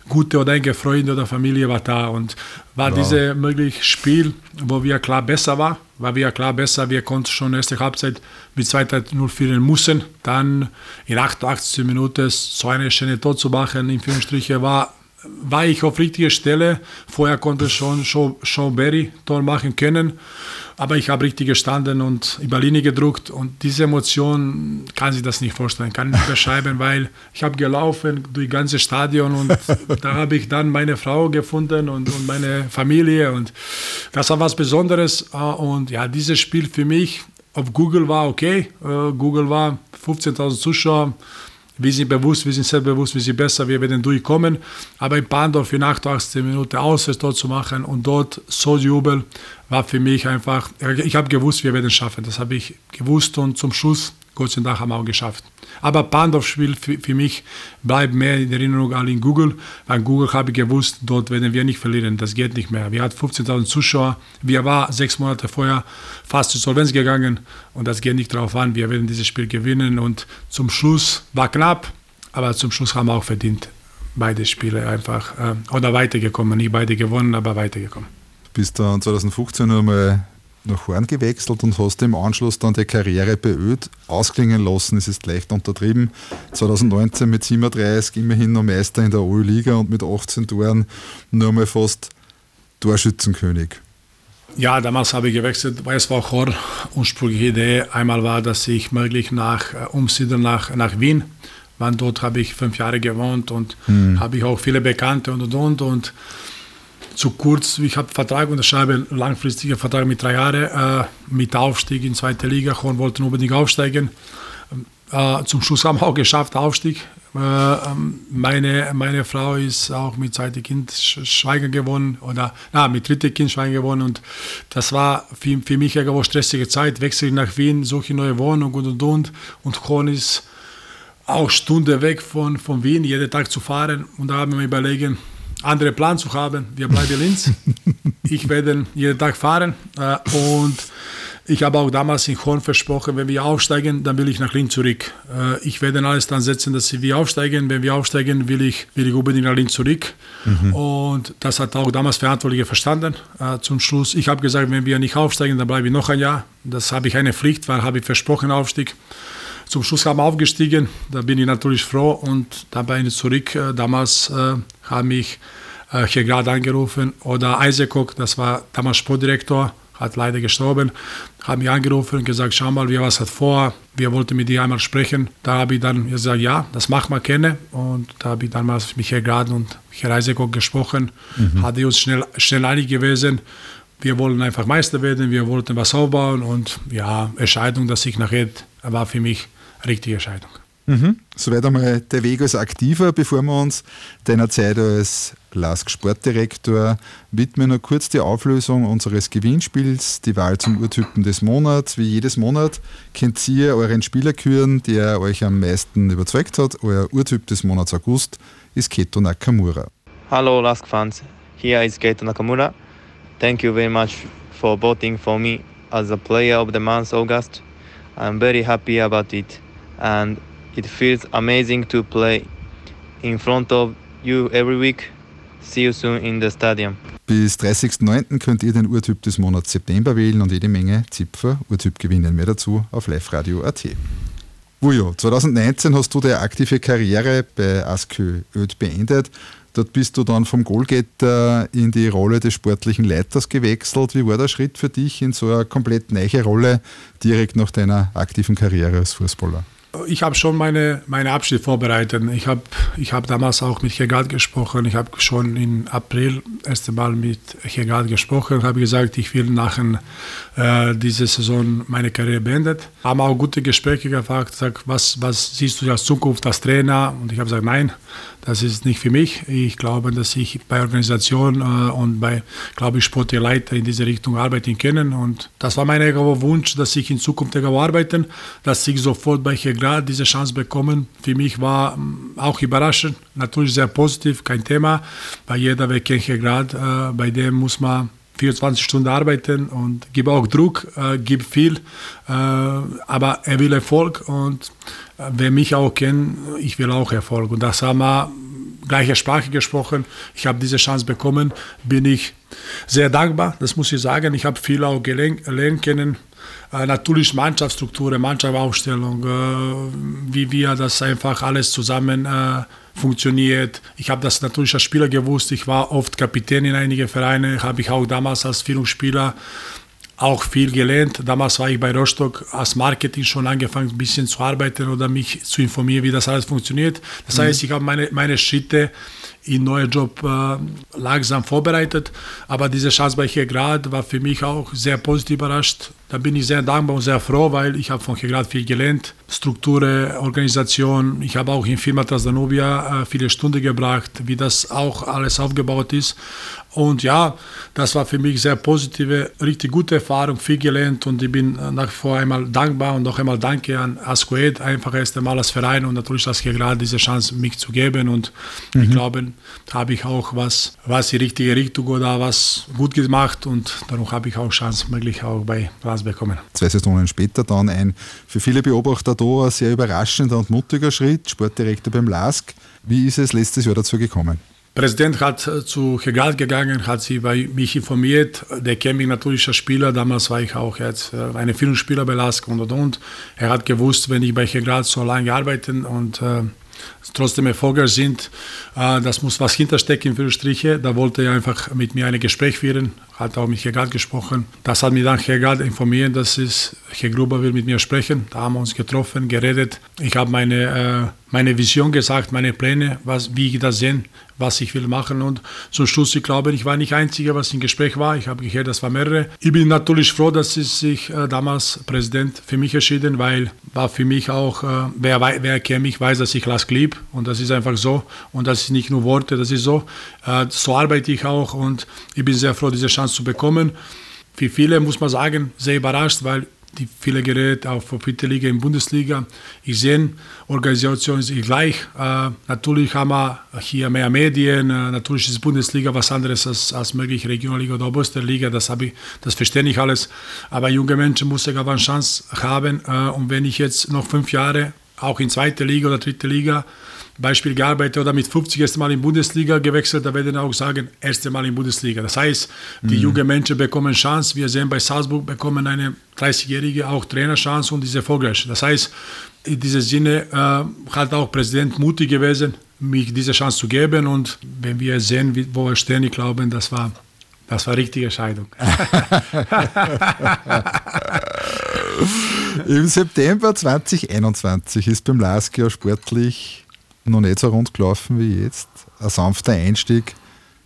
gute oder enge Freunde oder Familie war da und war wow. dieses mögliche Spiel, wo wir klar besser war, war wir klar besser, wir konnten schon erste Halbzeit mit 2-0 führen müssen, dann in 88 Minuten so eine schöne Tor zu machen, in Führungsstriche war war ich auf richtiger Stelle. Vorher konnte schon Sean Berry Tor machen können, aber ich habe richtig gestanden und über Linie gedruckt und diese Emotion kann sich das nicht vorstellen, kann nicht beschreiben, weil ich habe gelaufen durch ganze Stadion und da habe ich dann meine Frau gefunden und, und meine Familie und das war was Besonderes und ja, dieses Spiel für mich auf Google war okay, äh, Google war 15.000 Zuschauer, wir sind bewusst, wir sind selbstbewusst, wir sind besser, wir werden durchkommen. Aber in Pandorf in 88 Minuten Auswärts dort zu machen und dort so Jubel war für mich einfach, ich habe gewusst, wir werden es schaffen. Das habe ich gewusst und zum Schluss Gott sei Dank haben wir auch geschafft. Aber Pandorf-Spiel für, für, mich bleibt mehr in Erinnerung als in Google. Weil Google habe ich gewusst, dort werden wir nicht verlieren. Das geht nicht mehr. Wir hatten 15.000 Zuschauer. Wir waren sechs Monate vorher fast zur Solvenz gegangen. Und das geht nicht darauf an. Wir werden dieses Spiel gewinnen. Und zum Schluss war knapp, aber zum Schluss haben wir auch verdient. Beide Spiele einfach. Äh, oder weitergekommen. Nicht beide gewonnen, aber weitergekommen. Bis dann 2015 nochmal nach Horn gewechselt und hast im Anschluss dann die Karriere bei Öd ausklingen lassen. Es ist leicht untertrieben. 2019 mit 37 immerhin noch Meister in der O-Liga und mit 18 Toren nur mal fast Torschützenkönig. Ja, damals habe ich gewechselt, weil es war auch eine ursprüngliche Idee. Einmal war, dass ich möglich nach äh, umsiedeln nach, nach Wien. Wann dort habe ich fünf Jahre gewohnt und hm. habe ich auch viele Bekannte und und und. und zu kurz. Ich habe Vertrag unterschreiben, langfristiger Vertrag mit drei Jahren, äh, mit Aufstieg in zweite Liga. Horn wollten unbedingt aufsteigen. Äh, zum Schluss haben wir auch geschafft, Aufstieg. Äh, ähm, meine, meine Frau ist auch mit zweitem Kind schweigen gewonnen oder na, mit dritten Kind schweigen gewonnen und das war für, für mich eine stressige Zeit. Wechsel nach Wien, suche neue Wohnung und und und und Horn ist auch Stunde weg von, von Wien, jeden Tag zu fahren und da haben wir überlegen, andere Plan zu haben. Wir bleiben in Linz. ich werde jeden Tag fahren äh, und ich habe auch damals in Horn versprochen, wenn wir aufsteigen, dann will ich nach Linz zurück. Äh, ich werde alles dann setzen, dass wir aufsteigen. Wenn wir aufsteigen, will ich, will ich unbedingt nach Linz zurück. Mhm. Und das hat auch damals Verantwortliche verstanden. Äh, zum Schluss, ich habe gesagt, wenn wir nicht aufsteigen, dann bleibe ich noch ein Jahr. Das habe ich eine Pflicht, weil habe ich versprochen Aufstieg. Zum Schluss haben wir aufgestiegen, da bin ich natürlich froh und da bin ich zurück. Äh, damals äh, haben mich äh, hier gerade angerufen oder Eisekok, das war damals Sportdirektor, hat leider gestorben, haben mich angerufen und gesagt, schau mal, wir was hat vor, wir wollten mit dir einmal sprechen. Da habe ich dann gesagt, ja, das machen wir gerne. Und da habe ich damals mit Michael Grad und Michael Eisekok gesprochen, mhm. hatte uns schnell, schnell einig gewesen. Wir wollen einfach Meister werden, wir wollten was aufbauen und ja, Entscheidung, dass ich nachher war für mich richtige Entscheidung. Mhm. Soweit einmal der Weg als Aktiver, bevor wir uns deiner Zeit als LASK Sportdirektor widmen. Noch kurz die Auflösung unseres Gewinnspiels, die Wahl zum Urtypen des Monats. Wie jedes Monat könnt ihr euren Spieler küren, der euch am meisten überzeugt hat. Euer Urtyp des Monats August ist Keto Nakamura. Hallo LASK-Fans, hier ist Keto Nakamura. Thank you very much for voting for me as a player of the month August. I'm very happy about it and it feels amazing to play in front of you every week. See you soon in the stadium. Bis 30.09. könnt ihr den Urtyp des Monats September wählen und jede Menge Zipfer Urtyp gewinnen. Mehr dazu auf liveradio.at. Wujo, 2019 hast du deine aktive Karriere bei Askö Öd beendet. Dort bist du dann vom Goalgetter in die Rolle des sportlichen Leiters gewechselt. Wie war der Schritt für dich in so eine komplett neue Rolle direkt nach deiner aktiven Karriere als Fußballer? Ich habe schon meine, meine Abschied vorbereitet. Ich habe ich hab damals auch mit Hegard gesprochen. Ich habe schon im April erst einmal mit Hegard gesprochen. habe gesagt, ich will nach äh, dieser Saison meine Karriere beendet. Haben auch gute Gespräche gefragt, gesagt, was, was siehst du als Zukunft als Trainer? Und ich habe gesagt, nein, das ist nicht für mich. Ich glaube, dass ich bei Organisation äh, und bei, glaube ich, sportliche in diese Richtung arbeiten können. Und das war mein Wunsch, dass ich in Zukunft arbeiten, dass ich sofort bei Grad diese Chance bekomme. Für mich war mm, auch überraschend, natürlich sehr positiv, kein Thema. Bei jeder, wer kennt Grad, äh, bei dem muss man 24 Stunden arbeiten und gibt auch Druck, äh, gibt viel, äh, aber er will Erfolg und äh, wer mich auch kennt, ich will auch Erfolg. Und das haben wir gleiche Sprache gesprochen. Ich habe diese Chance bekommen, bin ich sehr dankbar, das muss ich sagen. Ich habe viel auch gelernt kennen. Äh, natürlich Mannschaftsstruktur, Mannschaftsaufstellung, äh, wie wir das einfach alles zusammen äh, funktioniert. Ich habe das natürlich als Spieler gewusst. Ich war oft Kapitän in einigen Vereinen, habe ich auch damals als Führungsspieler auch viel gelernt. Damals war ich bei Rostock als Marketing schon angefangen, ein bisschen zu arbeiten oder mich zu informieren, wie das alles funktioniert. Das mhm. heißt, ich habe meine, meine Schritte in neuen Job äh, langsam vorbereitet. Aber diese Chance bei Grad war für mich auch sehr positiv überrascht. Da bin ich sehr dankbar und sehr froh, weil ich habe von Grad viel gelernt. Strukturen, Organisation. Ich habe auch in Firma Transdanubia äh, viele Stunden gebracht, wie das auch alles aufgebaut ist. Und ja, das war für mich sehr positive, richtig gute Erfahrung, viel gelernt und ich bin nach wie vor einmal dankbar und noch einmal danke an Ascoed, einfach erst einmal als Verein und natürlich als gerade diese Chance mich zu geben und mhm. ich glaube, habe ich auch was, was die richtige Richtung oder was gut gemacht und darum habe ich auch Chance möglich auch bei Graz bekommen. Zwei Saisonen später dann ein für viele Beobachter da ein sehr überraschender und mutiger Schritt, Sportdirektor beim LASK. Wie ist es letztes Jahr dazu gekommen? Präsident hat äh, zu Hegal gegangen, hat sie bei mich informiert. Der kennt mich natürlich als Spieler. Damals war ich auch jetzt äh, eine Führungsspieler bei Lask und und und. Er hat gewusst, wenn ich bei Hegal so lange arbeite und äh, trotzdem Erfolge sind, äh, das muss was hinterstecken für Striche. Da wollte er einfach mit mir ein Gespräch führen, hat auch mit Hegard gesprochen. Das hat mich dann Hegard informiert, dass es, Herr Gruber will mit mir sprechen. Da haben wir uns getroffen, geredet. Ich habe meine, äh, meine Vision gesagt, meine Pläne, was, wie ich das sehe, was ich will machen. Und zum Schluss, ich glaube, ich war nicht der Einzige, was im Gespräch war. Ich habe gehört, das war mehrere. Ich bin natürlich froh, dass es sich äh, damals Präsident für mich entschieden, weil war für mich auch, äh, wer, wer kennt mich, weiß, dass ich Lask lieb. Und das ist einfach so. Und das ist nicht nur Worte, das ist so. Äh, so arbeite ich auch und ich bin sehr froh, diese Chance zu bekommen. Für viele muss man sagen, sehr überrascht, weil die viele Geräte auch für vierte Liga in Bundesliga. Ich sehe, Organisation ist gleich. Äh, natürlich haben wir hier mehr Medien. Äh, natürlich ist Bundesliga was anderes als, als möglich Regionalliga oder Oberste Das, ich, das verstehe ich alles. Aber junge Menschen müssen aber eine Chance haben. Äh, und wenn ich jetzt noch fünf Jahre auch in zweite Liga oder dritte Liga Beispiel gearbeitet oder mit 50 erste Mal in Bundesliga gewechselt, da werden auch sagen, erste Mal in Bundesliga. Das heißt, die mhm. jungen Menschen bekommen Chance. Wir sehen bei Salzburg bekommen eine 30-Jährige auch Trainerchance und diese erfolgreich. Das heißt, in diesem Sinne äh, hat auch Präsident mutig gewesen, mich diese Chance zu geben. Und wenn wir sehen, wo wir stehen, ich glaube, das war das war richtige Entscheidung. Im September 2021 ist beim Lask sportlich noch nicht so rund gelaufen wie jetzt. Ein sanfter Einstieg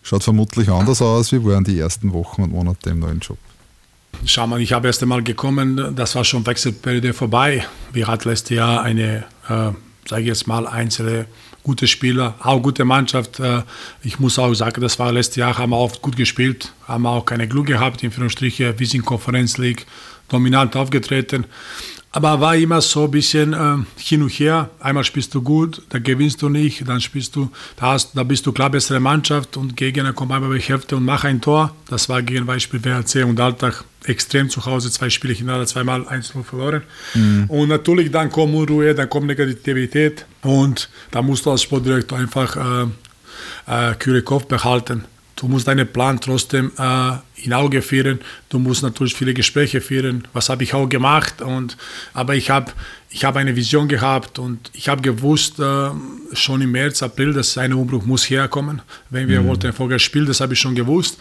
schaut vermutlich anders aus. Wie waren die ersten Wochen und Monate im neuen Job? Schau mal, ich habe erst einmal gekommen, das war schon Wechselperiode vorbei. Wir hatten letztes Jahr eine, äh, sage ich jetzt mal, einzelne gute Spieler, auch gute Mannschaft. Äh, ich muss auch sagen, das war letztes Jahr, haben wir oft gut gespielt, haben auch keine Glück gehabt, in Führungsstriche, wir sind Konferenz League dominant aufgetreten. Aber war immer so ein bisschen äh, hin und her. Einmal spielst du gut, dann gewinnst du nicht, dann spielst du, da, hast, da bist du klar bessere Mannschaft und Gegner kommt einmal bei Hälfte und macht ein Tor. Das war gegen Beispiel WRC und Alltag extrem zu Hause, zwei Spiele hintereinander, zweimal 1-0 verloren. Mhm. Und natürlich dann kommt Unruhe, dann kommt Negativität und da musst du als Sportdirektor einfach äh, äh, kühle Kopf behalten. Du musst deinen Plan trotzdem äh, in Auge führen. Du musst natürlich viele Gespräche führen. Was habe ich auch gemacht? Und, aber ich habe ich hab eine Vision gehabt und ich habe gewusst, äh, schon im März, April, dass ein Umbruch muss herkommen. Wenn wir mhm. wollten erfolgreich spielen, das habe ich schon gewusst.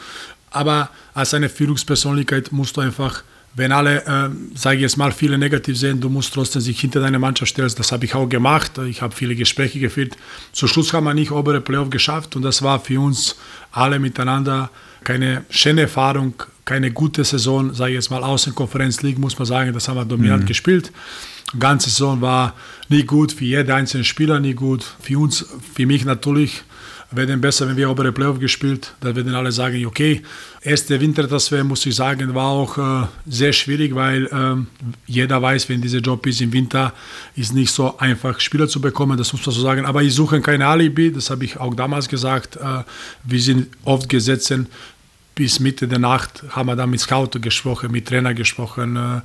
Aber als eine Führungspersönlichkeit musst du einfach wenn alle, äh, sage ich jetzt mal, viele negativ sehen, du musst trotzdem sich hinter deine Mannschaft stellen. Das habe ich auch gemacht. Ich habe viele Gespräche geführt. Zum Schluss haben wir nicht obere Playoff geschafft und das war für uns alle miteinander keine schöne Erfahrung, keine gute Saison, sage ich jetzt mal, Außenkonferenz League, muss man sagen, das haben wir dominant mhm. gespielt. Die ganze Saison war nicht gut, für jeden einzelnen Spieler nicht gut. Für uns, für mich natürlich werden besser, wenn wir obere Playoff gespielt. Da werden alle sagen, okay, erste Wintertransfer, muss ich sagen, war auch äh, sehr schwierig, weil äh, jeder weiß, wenn dieser Job ist im Winter, ist nicht so einfach, Spieler zu bekommen, das muss man so sagen. Aber ich suche keine Alibi, das habe ich auch damals gesagt. Äh, wir sind oft gesetzt, bis Mitte der Nacht haben wir dann mit Scout gesprochen, mit Trainer gesprochen, äh,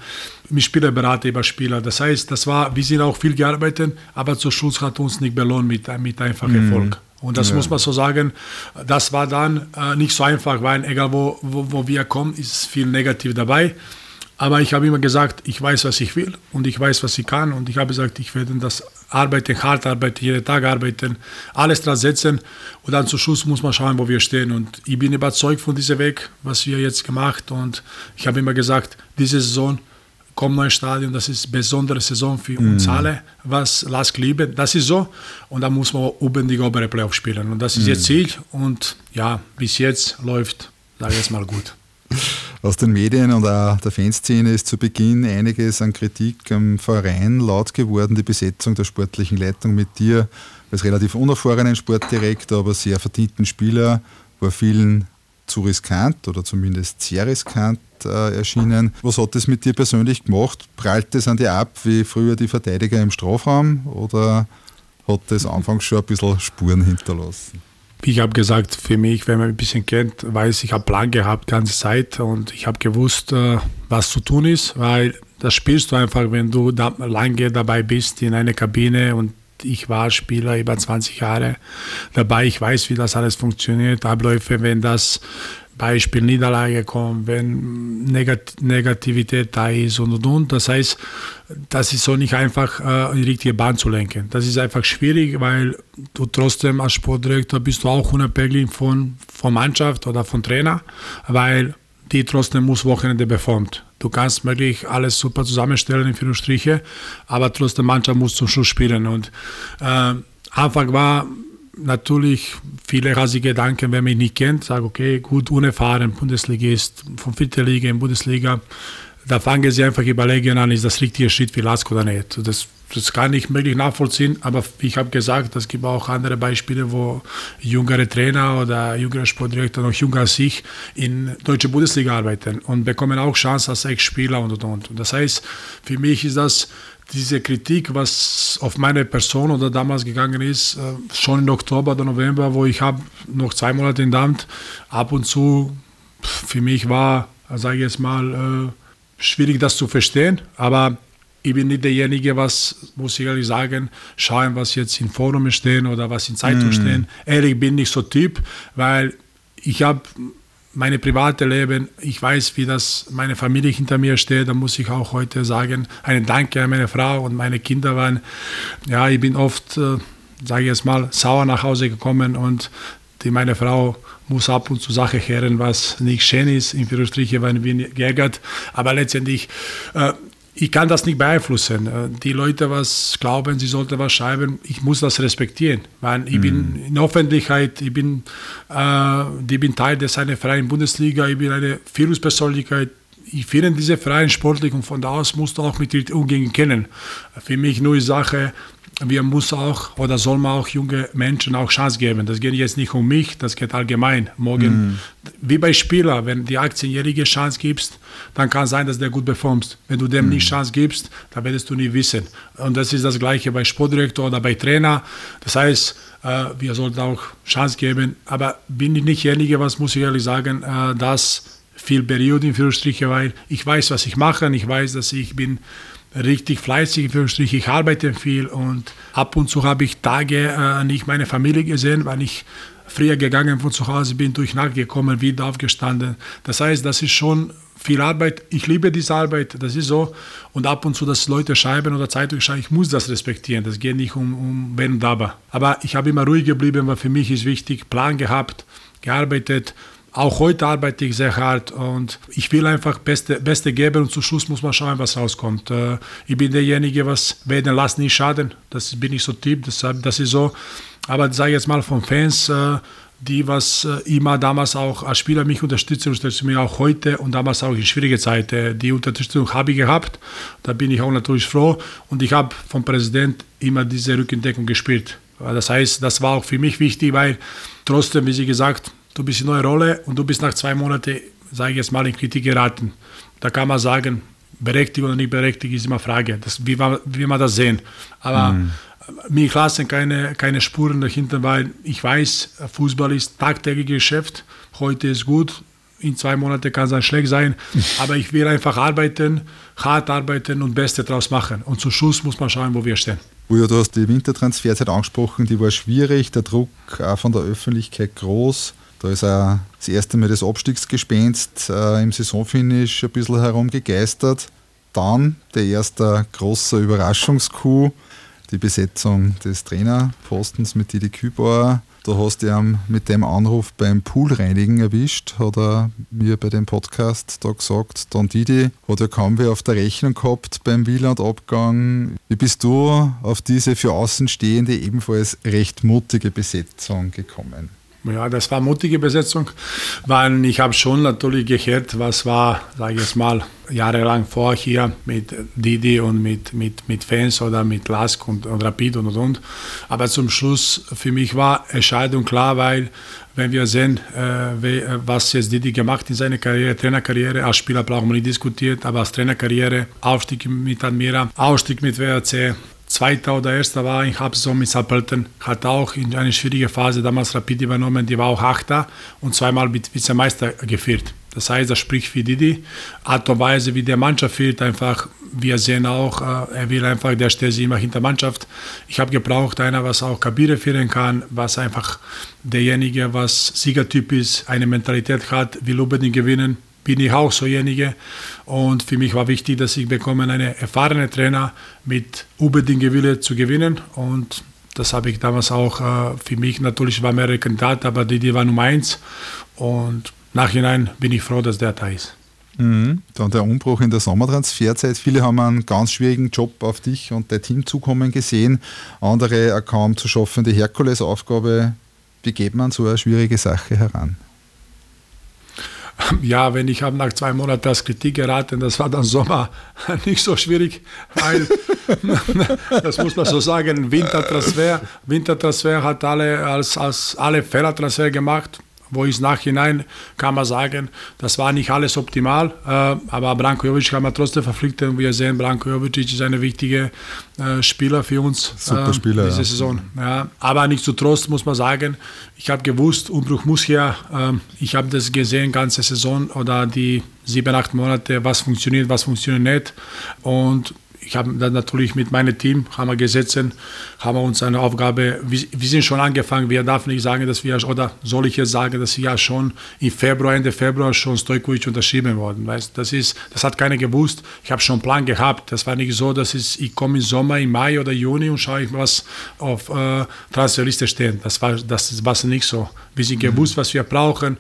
mit Spielerberater über Spieler. Das heißt, das war, wir sind auch viel gearbeitet, aber zur Schluss hat uns nicht belohnt mit, mit einfachem mhm. Erfolg. Und das ja. muss man so sagen, das war dann äh, nicht so einfach, weil egal wo, wo, wo wir kommen, ist viel negativ dabei. Aber ich habe immer gesagt, ich weiß, was ich will und ich weiß, was ich kann. Und ich habe gesagt, ich werde das arbeiten, hart arbeiten, jeden Tag arbeiten, alles dran setzen. Und dann zum Schluss muss man schauen, wo wir stehen. Und ich bin überzeugt von diesem Weg, was wir jetzt gemacht. Und ich habe immer gesagt, diese Saison kommt neues Stadion, das ist eine besondere Saison für mm. uns alle, was Lask lieben. Das ist so. Und da muss man oben die obere Playoff spielen. Und das ist mm. ihr Ziel. Und ja, bis jetzt läuft, sage ich jetzt mal, gut. Aus den Medien und auch der Fanszene ist zu Beginn einiges an Kritik am Verein laut geworden. Die Besetzung der sportlichen Leitung mit dir als relativ unerfahrenen Sportdirektor, aber sehr verdienten Spieler war vielen zu riskant oder zumindest sehr riskant äh, erschienen. Was hat das mit dir persönlich gemacht? Prallt das an dir ab wie früher die Verteidiger im Strafraum oder hat das anfangs schon ein bisschen Spuren hinterlassen? Ich habe gesagt, für mich, wenn man ein bisschen kennt, weiß ich, habe Plan gehabt ganze Zeit und ich habe gewusst, äh, was zu tun ist, weil das spielst du einfach, wenn du da lange dabei bist in einer Kabine und ich war Spieler über 20 Jahre dabei. Ich weiß, wie das alles funktioniert. Abläufe, wenn das Beispiel Niederlage kommt, wenn Negat Negativität da ist und und und. Das heißt, das ist so nicht einfach äh, die richtige Bahn zu lenken. Das ist einfach schwierig, weil du trotzdem als Sportdirektor bist du auch unabhängig von, von Mannschaft oder von Trainer, weil die trotzdem muss Wochenende performt. Du kannst möglich alles super zusammenstellen in vier Striche, aber trotzdem Mannschaft muss zum Schluss spielen. Und äh, Anfang war natürlich viele rasige Gedanken, man mich nicht kennt, sage okay, gut, unerfahren, Bundesligist, von vierter Liga in Bundesliga, da fangen sie einfach überlegen an, ist das richtige Schritt für Lask oder nicht. Das, das kann ich möglich nachvollziehen, aber ich habe gesagt, es gibt auch andere Beispiele, wo jüngere Trainer oder jüngere Sportdirektor, noch jünger als ich, in deutsche Bundesliga arbeiten und bekommen auch Chance als Ex-Spieler und, und, und. Das heißt, für mich ist das diese Kritik, was auf meine Person oder damals gegangen ist, äh, schon im Oktober oder November, wo ich habe noch zwei Monate in Amt, ab und zu für mich war, sage ich jetzt mal, äh, schwierig das zu verstehen, aber ich bin nicht derjenige, was, muss ich ehrlich sagen, schauen, was jetzt in Forum stehen oder was in Zeitung mm. stehen. Ehrlich bin ich so Typ, weil ich habe meine private Leben, ich weiß, wie das meine Familie hinter mir steht, da muss ich auch heute sagen, einen Danke an meine Frau und meine Kinder waren, ja, ich bin oft, äh, sage ich jetzt mal, sauer nach Hause gekommen und die, meine Frau muss ab und zu Sache hören, was nicht schön ist, in Führungsstriche waren wir geärgert, aber letztendlich, äh, ich kann das nicht beeinflussen. Äh, die Leute, was glauben, sie sollten was schreiben, ich muss das respektieren, weil ich mm. bin mhm. in der Öffentlichkeit, ich bin, äh, ich bin Teil des einer freien Bundesliga, ich bin eine Führungspersönlichkeit. Ich finde diese freien sportlich und von da aus musst du auch mit den Umgängen kennen. Für mich nur die Sache, wir müssen auch oder soll man auch junge Menschen auch Chance geben. Das geht jetzt nicht um mich, das geht allgemein. Morgen, mm. wie bei Spielern, wenn die 18-Jährige Chance gibst, dann kann es sein, dass der gut performt. Wenn du dem mm. nicht Chance gibst, dann wirst du nie wissen. Und das ist das Gleiche bei Sportdirektor oder bei Trainer. Das heißt, äh, wir sollten auch Chance geben. Aber bin ich nicht derjenige, was muss ich ehrlich sagen, äh, dass viel Periode in Führungsstriche, weil ich weiß, was ich mache. Ich weiß, dass ich bin richtig fleißig, ich arbeite viel und ab und zu habe ich Tage äh, nicht meine Familie gesehen, weil ich früher gegangen von zu Hause bin, durch Nacht gekommen, wieder aufgestanden. Das heißt, das ist schon viel Arbeit. Ich liebe diese Arbeit, das ist so. Und ab und zu, dass Leute schreiben oder Zeitungen schreiben, ich muss das respektieren. Das geht nicht um, um wenn und aber. Aber ich habe immer ruhig geblieben, weil für mich ist wichtig, Plan gehabt, gearbeitet auch heute arbeite ich sehr hart und ich will einfach Beste, Beste geben und zum Schluss muss man schauen, was rauskommt. Äh, ich bin derjenige, was werden lassen nicht schaden. Das bin ich so Typ, das, das ist so. Aber sage jetzt mal von Fans, äh, die was äh, immer damals auch als Spieler mich unterstützen, unterstützen mich auch heute und damals auch in schwierigen Zeiten. Die Unterstützung habe ich gehabt, da bin ich auch natürlich froh und ich habe vom Präsident immer diese Rückendeckung gespielt. Das heißt, das war auch für mich wichtig, weil trotzdem, wie Sie gesagt, du bist in neue Rolle und du bist nach zwei Monaten, sage ich jetzt mal, in Kritik geraten. Da kann man sagen, berechtigt oder nicht berechtigt, ist immer Frage, das, wie, man, wie man das sehen. Aber mhm mir lassen keine, keine Spuren dahinter, weil ich weiß, Fußball ist tagtägliches Geschäft. Heute ist gut, in zwei Monaten kann es dann schlecht sein. Aber ich will einfach arbeiten, hart arbeiten und Beste daraus machen. Und zum Schluss muss man schauen, wo wir stehen. Uja, du hast die Wintertransferzeit angesprochen, die war schwierig, der Druck auch von der Öffentlichkeit groß. Da ist auch das erste Mal das Abstiegsgespenst äh, im Saisonfinish ein bisschen herumgegeistert. Dann der erste große Überraschungskuh die Besetzung des Trainerpostens mit Didi Kübauer. Da hast du ihn mit dem Anruf beim Poolreinigen erwischt, hat er mir bei dem Podcast da gesagt. Don Didi hat ja kaum wer auf der Rechnung gehabt beim Wieland-Abgang. Wie bist du auf diese für Außenstehende ebenfalls recht mutige Besetzung gekommen? Ja, das war mutige Besetzung, weil ich habe schon natürlich gehört, was war, sage ich jetzt mal, jahrelang vor hier mit Didi und mit, mit, mit Fans oder mit Lask und, und Rapid und und und. Aber zum Schluss für mich war Entscheidung klar, weil wenn wir sehen, äh, was jetzt Didi gemacht in seiner Karriere, Trainerkarriere, als Spieler brauchen wir nicht diskutiert, aber als Trainerkarriere, Aufstieg mit Admira, Aufstieg mit WRC, Zweiter oder Erster war in Habsaison mit Saarbrücken, hat auch in einer schwierigen Phase damals Rapid übernommen, die war auch Achter und zweimal mit Vizemeister geführt. Das heißt, das spricht für Didi. Art und Weise, wie der Mannschaft fehlt, einfach, wir sehen auch, äh, er will einfach, der steht sich immer hinter Mannschaft. Ich habe gebraucht, einer, was auch Kabine führen kann, was einfach derjenige, was Siegertyp ist, eine Mentalität hat, will unbedingt gewinnen bin ich auch sojenige. Und für mich war wichtig, dass ich bekomme einen erfahrenen Trainer mit unbedingt Wille zu gewinnen. Und das habe ich damals auch äh, für mich natürlich war mehrere Kandidaten, aber die, die war Nummer eins. Und nachhinein bin ich froh, dass der da ist. Mhm. Dann der Umbruch in der Sommertransferzeit. Viele haben einen ganz schwierigen Job auf dich und dein Team zukommen gesehen. Andere eine kaum zu schaffende Herkulesaufgabe. Wie geht man so eine schwierige Sache heran? Ja, wenn ich habe nach zwei Monaten als Kritik geraten, das war dann Sommer nicht so schwierig, weil das muss man so sagen, Wintertransfer, Wintertransfer hat alle als, als alle Fehlertransfer gemacht wo ich nachhinein kann man sagen, das war nicht alles optimal, äh, aber Branko Jovic kann man trotzdem verpflichten. Wir sehen, Branko Jovic ist ein wichtiger äh, Spieler für uns Super Spieler, diese ja. Saison. Ja, aber nicht zu Trost muss man sagen, ich habe gewusst, Umbruch muss her. Äh, ich habe das gesehen, ganze Saison oder die sieben, acht Monate, was funktioniert, was funktioniert nicht. Und ich habe dann natürlich mit meinem Team haben wir gesetzt, haben wir uns eine Aufgabe, wir, wir, sind schon angefangen, wir darf nicht sagen, dass wir, oder soll ich jetzt sagen, dass wir ja schon im Februar, Ende Februar schon Stojkovic unterschrieben worden, weißt, das ist, das hat keiner gewusst, ich habe schon einen Plan gehabt, das war nicht so, dass ich, ich komme im Sommer, im Mai oder Juni und schaue ich, was auf äh, Transferliste steht, das war, das war nicht so, wir sind gewusst, was wir brauchen,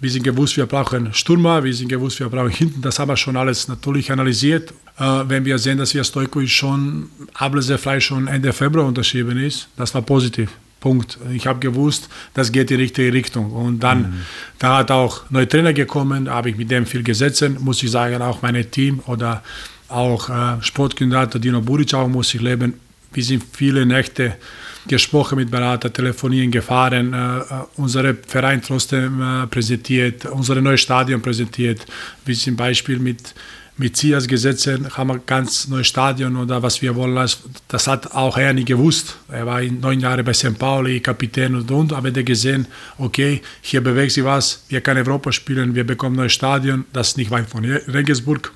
wir sind gewusst, wir brauchen Stürmer, wir sind gewusst, wir brauchen hinten. Das haben wir schon alles natürlich analysiert. Äh, wenn wir sehen, dass wir Stoikovic schon ablösefrei schon Ende Februar unterschrieben ist, das war positiv. Punkt. Ich habe gewusst, das geht in die richtige Richtung. Und dann, mhm. da hat auch neue Trainer gekommen, habe ich mit dem viel gesetzt, muss ich sagen, auch mein Team oder auch äh, Sportkandidat Dino Buric auch muss ich leben. Wir sind viele Nächte gesprochen mit Berater, telefonieren, gefahren, äh, äh unsere Verein trotzdem äh, präsentiert, unser neues Stadion präsentiert. Wie zum Beispiel mit, mit Zias gesetzen, haben wir ganz neues Stadion oder was wir wollen. Das hat auch er nicht gewusst. Er war neun Jahre bei St. Pauli, Kapitän und und, aber der gesehen, okay, hier bewegt sich was, wir können Europa spielen, wir bekommen neues Stadion, das ist nicht weit von Regensburg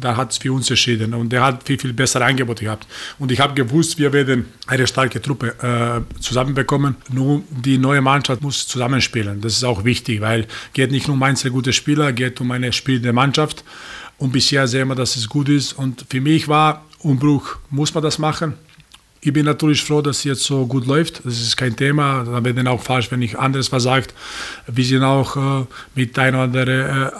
da hat es für uns entschieden und der hat viel, viel bessere Angebote gehabt. Und ich habe gewusst, wir werden eine starke Truppe äh, zusammenbekommen. Nur die neue Mannschaft muss zusammenspielen. Das ist auch wichtig, weil geht nicht nur um einzelne gute Spieler, geht um eine spielende Mannschaft. Und bisher sehen wir, dass es gut ist. Und für mich war Umbruch, muss man das machen. Ich bin natürlich froh, dass es jetzt so gut läuft. Das ist kein Thema. Da wäre dann auch falsch, wenn ich anderes was sagt. Wir sind auch äh, mit ein oder anderen äh,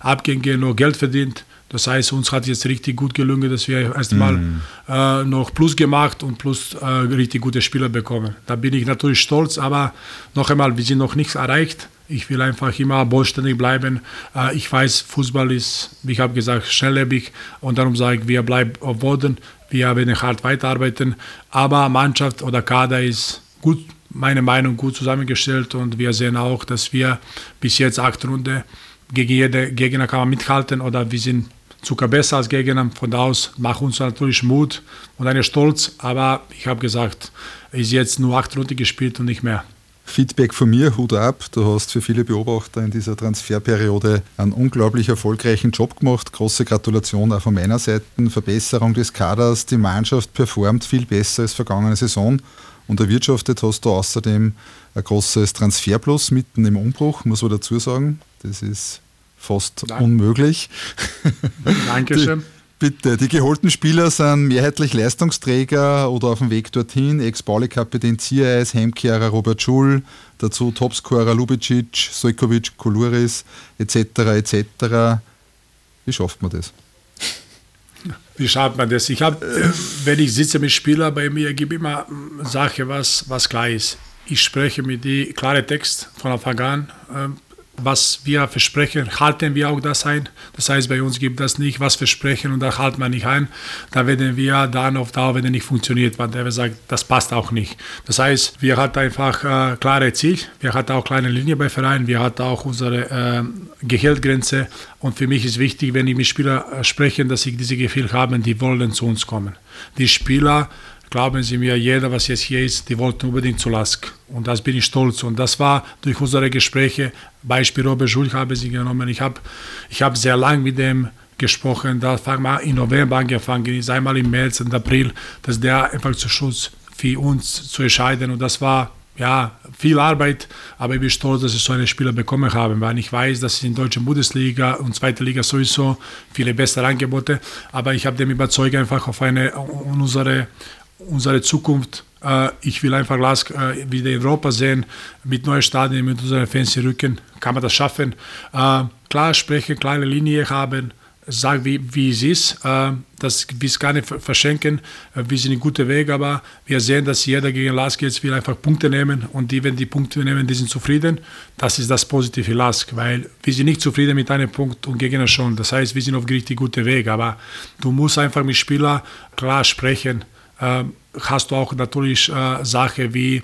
Abgängen noch Geld verdient Das heißt, uns hat jetzt richtig gut gelungen, dass wir erstmal mm. äh, noch Plus gemacht und plus äh, richtig gute Spieler bekommen. Da bin ich natürlich stolz, aber noch einmal, wir sind noch nichts erreicht. Ich will einfach immer bodenständig bleiben. Äh, ich weiß, Fußball ist, wie ich habe gesagt, schnelllebig und darum sage ich, wir bleiben auf Boden, wir werden hart weiterarbeiten. Aber Mannschaft oder Kader ist gut, meine Meinung, gut zusammengestellt und wir sehen auch, dass wir bis jetzt acht Runden gegen jede Gegner kann man mithalten oder wir sind sogar besser als Gegner. Von da aus macht uns natürlich Mut und einen Stolz. Aber ich habe gesagt, ist jetzt nur acht Runden gespielt und nicht mehr. Feedback von mir, Hut ab. Du hast für viele Beobachter in dieser Transferperiode einen unglaublich erfolgreichen Job gemacht. Große Gratulation auch von meiner Seite. Verbesserung des Kaders. Die Mannschaft performt viel besser als vergangene Saison. Und erwirtschaftet hast du außerdem ein großes Transferplus mitten im Umbruch, muss man dazu sagen. Das ist fast Nein. unmöglich. Dankeschön. Die, bitte, die geholten Spieler sind mehrheitlich Leistungsträger oder auf dem Weg dorthin. Ex-Pauli-Kapitän Ziereis, Heimkehrer Robert Schul, dazu Topscorer Lubicic, Sojkovic, Koluris etc. etc. Wie schafft man das? Wie schafft man das? Ich habe, wenn ich sitze mit Spielern bei mir, gebe immer Sache, was, was klar ist. Ich spreche mit die klare Text von Anfang an. Was wir versprechen, halten wir auch das ein. Das heißt, bei uns gibt es nicht was versprechen und da halten wir nicht ein. Da werden wir dann auf Dauer, wenn es nicht funktioniert, weil der sagt, das passt auch nicht. Das heißt, wir hatten einfach äh, klare Ziel, wir hatten auch kleine Linie bei Vereinen, wir hatten auch unsere äh, Gehaltgrenze und für mich ist wichtig, wenn ich mit Spielern äh, spreche, dass ich diese Gefühl habe, die wollen zu uns kommen. Die Spieler glauben Sie mir, jeder, was jetzt hier ist, die wollten unbedingt zu Lask. Und das bin ich stolz. Und das war durch unsere Gespräche, Beispiel Robert Schulch habe sie genommen. Ich habe ich hab sehr lange mit dem gesprochen. Da fangen wir in November angefangen, ist einmal im März und April, dass der einfach zu Schutz für uns zu entscheiden. Und das war ja, viel Arbeit, aber ich bin stolz, dass ich so einen Spieler bekommen habe, weil ich weiß, dass es in der deutschen Bundesliga und zweiter Liga sowieso viele bessere Angebote, aber ich habe dem überzeugt einfach auf eine unsere unsere Zukunft. Äh, ich will einfach Lask äh, wieder in Europa sehen, mit neuen Stadien, mit unseren Fans im Rücken. Kann man das schaffen? Äh, klar sprechen, kleine Linie haben, sagen, wie, wie es ist. das wir es gar nicht verschenken. wir sind in guter Weg, aber wir sehen, dass jeder gegen Lask jetzt will einfach Punkte nehmen und die, wenn die Punkte nehmen, die sind zufrieden. Das ist das Positive Lask, weil wir sind nicht zufrieden mit einem Punkt und Gegner schon. Das heißt, wir sind auf richtig gutem Weg, aber du musst einfach mit Spielern klar sprechen hast du auch natürlich äh, Sachen wie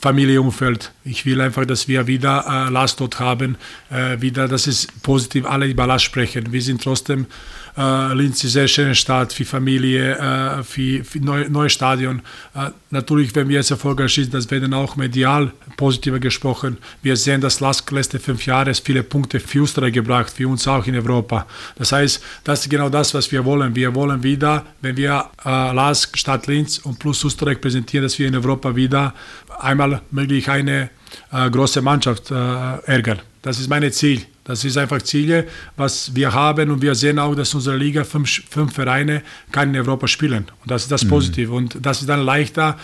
Familienumfeld. Ich will einfach, dass wir wieder äh, Last dort haben, äh, wieder, dass es positiv alle über Last sprechen. Wir sind trotzdem äh, Linz ist sehr schöne Stadt für Familie, äh, für, für neue, neue Stadion. Äh, natürlich, wenn wir jetzt erfolgreich sind, das werden auch medial positiver gesprochen. Wir sehen, dass Lask letzte fünf Jahre viele Punkte für Österreich gebracht, für uns auch in Europa. Das heißt, das ist genau das, was wir wollen. Wir wollen wieder, wenn wir äh, Lask, Stadt Linz und plus Österreich präsentieren, dass wir in Europa wieder einmal möglich eine äh, große Mannschaft äh, ärgern. Das ist mein Ziel. Das ist einfach Ziele, was wir haben und wir sehen auch, dass unsere Liga fünf, fünf Vereine kann in Europa spielen. Und das ist das mhm. Positive. Und das ist dann leichter,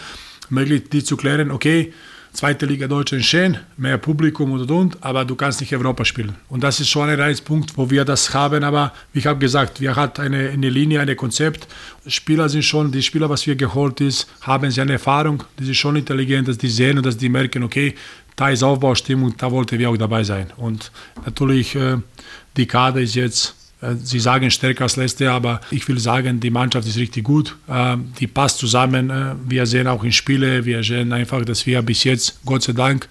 möglich die zu klären, okay, zweite Liga Deutschland schön, mehr Publikum und und und, aber du kannst nicht Europa spielen. Und das ist schon ein Reizpunkt, wo wir das haben. Aber wie ich habe gesagt, wir haben eine, eine Linie, ein Konzept. Spieler sind schon, die Spieler, was wir geholt ist, haben sie eine Erfahrung, die sind schon intelligent, dass die sehen und dass die merken, okay, da ist Aufbaustimmung, da wollten wir auch dabei sein. Und natürlich, äh, die Kader ist jetzt, Sie sagen stärker als letzte, aber ich will sagen, die Mannschaft ist richtig gut. Äh, die passt zusammen. Äh, wir sehen auch in Spiele, wir sehen einfach, dass wir bis jetzt, Gott sei Dank,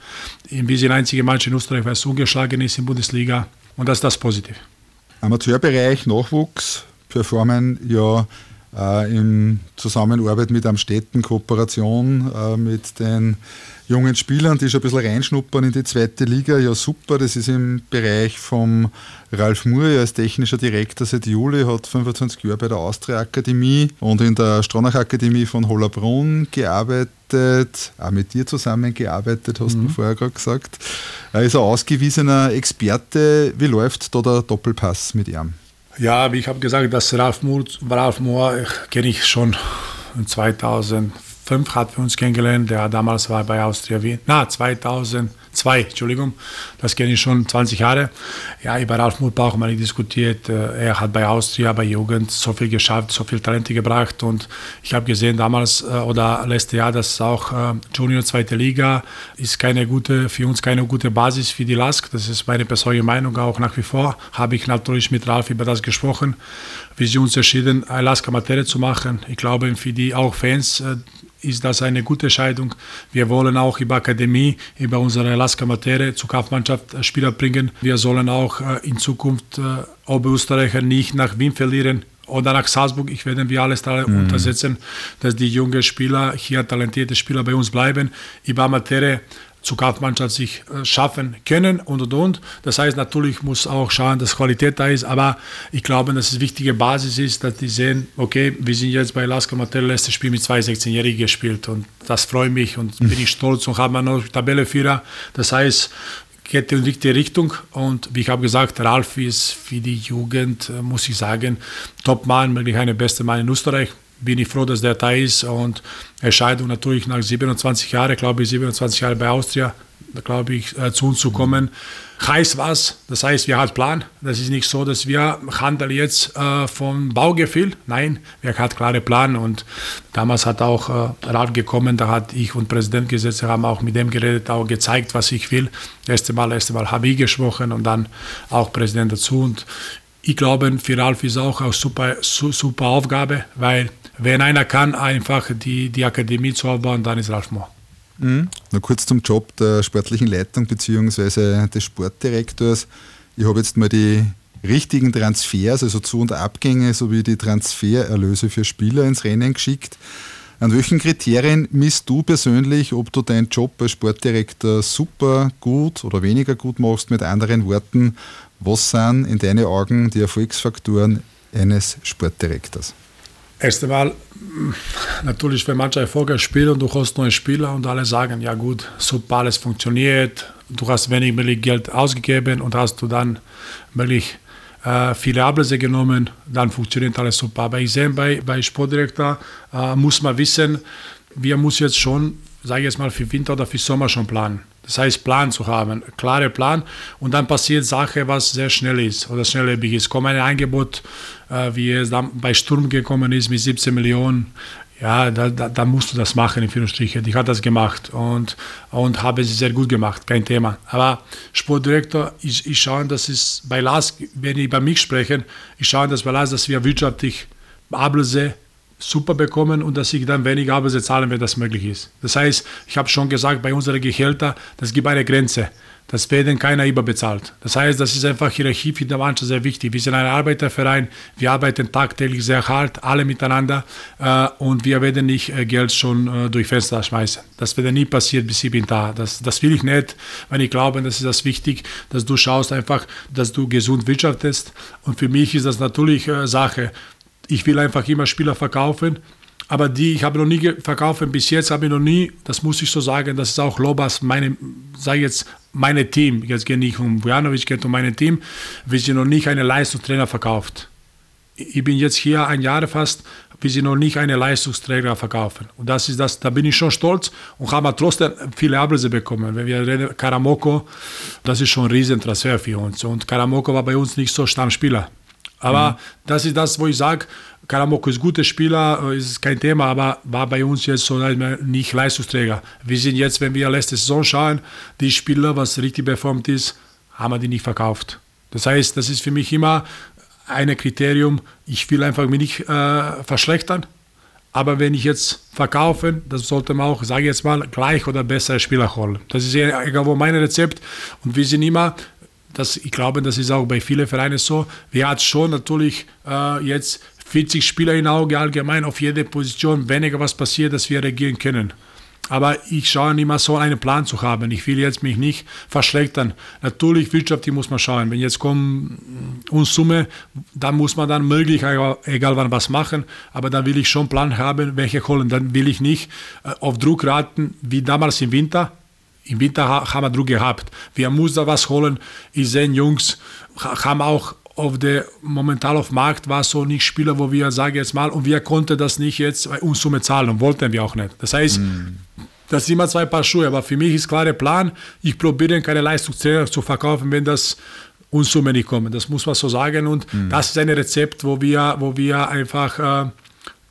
wir sind einzige Mannschaft in Österreich, was ungeschlagen ist in der Bundesliga. Und das ist das Positive. Amateurbereich, Nachwuchs performen ja äh, in Zusammenarbeit mit Amstetten, Kooperation äh, mit den jungen Spielern, die schon ein bisschen reinschnuppern in die zweite Liga. Ja, super. Das ist im Bereich vom Ralf Moore, er ist technischer Direktor seit Juli, hat 25 Jahre bei der Austria Akademie und in der Stronach Akademie von Hollerbrunn gearbeitet, auch mit dir zusammengearbeitet, hast mhm. du vorher gerade gesagt. Er ist ein ausgewiesener Experte. Wie läuft da der Doppelpass mit ihm? Ja, wie ich habe gesagt, dass Ralf Moore, Ralf Moore kenne ich schon 2000 2005 hat wir uns kennengelernt. Der damals war bei Austria Wien. Na, 2002, Entschuldigung. Das kenne ich schon 20 Jahre. Ja, über Ralf wir nicht diskutiert. Äh, er hat bei Austria, bei Jugend so viel geschafft, so viel Talente gebracht. Und ich habe gesehen damals äh, oder letztes Jahr, dass auch äh, Junior zweite Liga ist keine gute, für uns keine gute Basis für die LASK. Das ist meine persönliche Meinung auch nach wie vor. Habe ich natürlich mit Ralf über das gesprochen wie sie uns entschieden, Alaska Materie zu machen. Ich glaube, für die auch Fans ist das eine gute Entscheidung. Wir wollen auch über Akademie, über unsere Alaska Materie zur Kampfmannschaft äh, Spieler bringen. Wir sollen auch äh, in Zukunft Oberösterreicher nicht nach Wien verlieren oder nach Salzburg. Ich werde wir alles da mhm. untersetzen, dass die jungen Spieler, hier talentierte Spieler bei uns bleiben. Über Materie zur Kampfmannschaft sich äh, schaffen können und und und. Das heißt, natürlich muss auch schauen, dass Qualität da ist, aber ich glaube, dass es wichtige Basis ist, dass die sehen, okay, wir sind jetzt bei Laska Mattel, letztes Spiel mit zwei 16-Jährigen gespielt und das freut mich und mhm. bin ich stolz und haben noch Tabelleführer. Das heißt, geht in die richtige Richtung. Und wie ich habe gesagt, Ralf ist für die Jugend, äh, muss ich sagen, Top-Mann, möglich eine beste Mann in Österreich bin ich froh, dass der da ist. Und Entscheidung natürlich nach 27 Jahren, glaube ich, 27 Jahre bei Austria, glaube ich, äh, zu uns zu kommen. Heißt was? Das heißt, wir haben Plan. Das ist nicht so, dass wir handeln jetzt äh, vom Baugefühl. Nein, wir haben klare Plan. Und damals hat auch äh, Ralf gekommen, da hat ich und Präsident gesetzt, haben auch mit dem geredet, auch gezeigt, was ich will. Erste Mal, erste Mal habe ich gesprochen und dann auch Präsident dazu. Und ich glaube, für Ralf ist auch eine super, super Aufgabe, weil wenn einer kann, einfach die, die Akademie zu aufbauen, dann ist Ralf Mohr. Mhm. Noch kurz zum Job der sportlichen Leitung bzw. des Sportdirektors. Ich habe jetzt mal die richtigen Transfers, also Zu- und Abgänge sowie die Transfererlöse für Spieler ins Rennen geschickt. An welchen Kriterien misst du persönlich, ob du deinen Job als Sportdirektor super gut oder weniger gut machst? Mit anderen Worten, was sind in deinen Augen die Erfolgsfaktoren eines Sportdirektors? Erst einmal, natürlich, wenn manche Erfolge spielen und du hast neue Spieler und alle sagen, ja gut, super, alles funktioniert, du hast wenig Geld ausgegeben und hast du dann wirklich äh, viele Ablöse genommen, dann funktioniert alles super. Aber ich sehe, bei, bei Sportdirektor äh, muss man wissen, wir müssen jetzt schon, sage ich jetzt mal, für Winter oder für Sommer schon planen. Das heißt, Plan zu haben, klare Plan und dann passiert Sache, was sehr schnell ist oder schnelllebig ist. Kommt ein Angebot, äh, wie es dann bei Sturm gekommen ist mit 17 Millionen, ja, da, da, da, musst du das machen, in vielen Strichen. Ich habe das gemacht und, und habe es sehr gut gemacht, kein Thema. Aber Sportdirektor, ich, ich schaue, dass es bei Lars, wenn ich bei mich spreche, ich schaue, dass bei Lars, dass wir wirtschaftlich Ablöse super bekommen und dass ich dann weniger Ablöse zahlen, wenn das möglich ist. Das heißt, ich habe schon gesagt, bei unseren Gehältern, das gibt eine Grenze. Das werden keiner überbezahlt. Das heißt, das ist einfach Hierarchie für die Mannschaft sehr wichtig. Wir sind ein Arbeiterverein, wir arbeiten tagtäglich sehr hart, alle miteinander äh, und wir werden nicht äh, Geld schon äh, durch Fenster schmeißen. Das wird nie passieren, bis ich bin da. Das, das will ich nicht, weil ich glaube, das ist das wichtig, dass du schaust einfach, dass du gesund wirtschaftest. Und für mich ist das natürlich äh, Sache, ich will einfach immer Spieler verkaufen, aber die, ich habe noch nie verkauft, bis jetzt habe ich noch nie, das muss ich so sagen, das ist auch Lobas, meine, sage jetzt, meine Team, jetzt geht nicht um Vujanovic, geht um mein Team, wie sie noch nicht einen Leistungstrainer verkauft. Ich bin jetzt hier ein Jahr fast, wie sie noch nicht einen Leistungsträger verkaufen. Und das ist das, da bin ich schon stolz und habe trotzdem viele Ablöse bekommen. Wenn wir reden, Karamoko, das ist schon ein Riesentransfer für uns. Und Karamoko war bei uns nicht so Stammspieler. Aber mhm. das ist das, wo ich sage, Karamoko ist ein guter Spieler, äh, ist kein Thema, aber war bei uns jetzt so nicht Leistungsträger. Wir sind jetzt, wenn wir letzte Saison schauen, die Spieler, was richtig performt ist, haben wir die nicht verkauft. Das heißt, das ist für mich immer ein Kriterium, ich will einfach mich nicht äh, verschlechtern, aber wenn ich jetzt verkaufe, das sollte man auch, sage ich jetzt mal, gleich oder bessere Spieler holen. Das ist egal wo mein Rezept und wir sind immer das, ich glaube, das ist auch bei vielen Vereinen so. Wir haben schon natürlich äh, jetzt 40 Spieler im Auge allgemein auf jede Position, weniger was passiert, dass wir reagieren können. Aber ich schaue immer so einen Plan zu haben. Ich will jetzt mich nicht verschlechtern. Natürlich, wirtschaftlich muss man schauen. Wenn jetzt kommen uns Summe, dann muss man dann möglich, egal wann was machen. Aber dann will ich schon einen Plan haben, welche holen. Dann will ich nicht äh, auf Druck raten, wie damals im Winter. Im Winter haben wir Druck gehabt. Wir müssen da was holen. Ich sehe Jungs, haben auch auf der momentan auf Markt war so nicht Spieler, wo wir sagen jetzt mal, und wir konnten das nicht jetzt bei uns Summe zahlen und wollten wir auch nicht. Das heißt, mm. das sind immer zwei Paar Schuhe, aber für mich ist klar der Plan, ich probiere keine Leistungszähler zu verkaufen, wenn das uns Summe nicht kommen. Das muss man so sagen und mm. das ist ein Rezept, wo wir, wo wir einfach äh,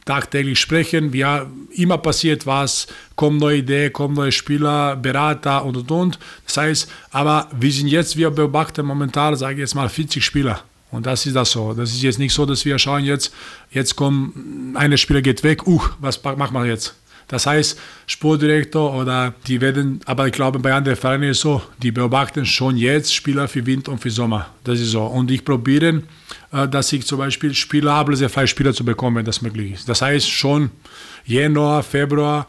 tagtäglich sprechen. Wir, immer passiert was, kommen neue Ideen, kommen neue Spieler, Berater und und und. Das heißt, aber wir sind jetzt, wir beobachten momentan, sage ich jetzt mal, 40 Spieler. Und das ist das so. Das ist jetzt nicht so, dass wir schauen jetzt, jetzt kommt, eine Spieler geht weg, uh, was machen wir jetzt? Das heißt, Sportdirektor oder die werden, aber ich glaube, bei anderen Vereinen ist es so, die beobachten schon jetzt Spieler für Winter und für Sommer. Das ist so. Und ich probiere, äh, dass ich zum Beispiel Spieler ablösefreie Spieler zu bekommen, wenn das möglich ist. Das heißt, schon Januar, Februar,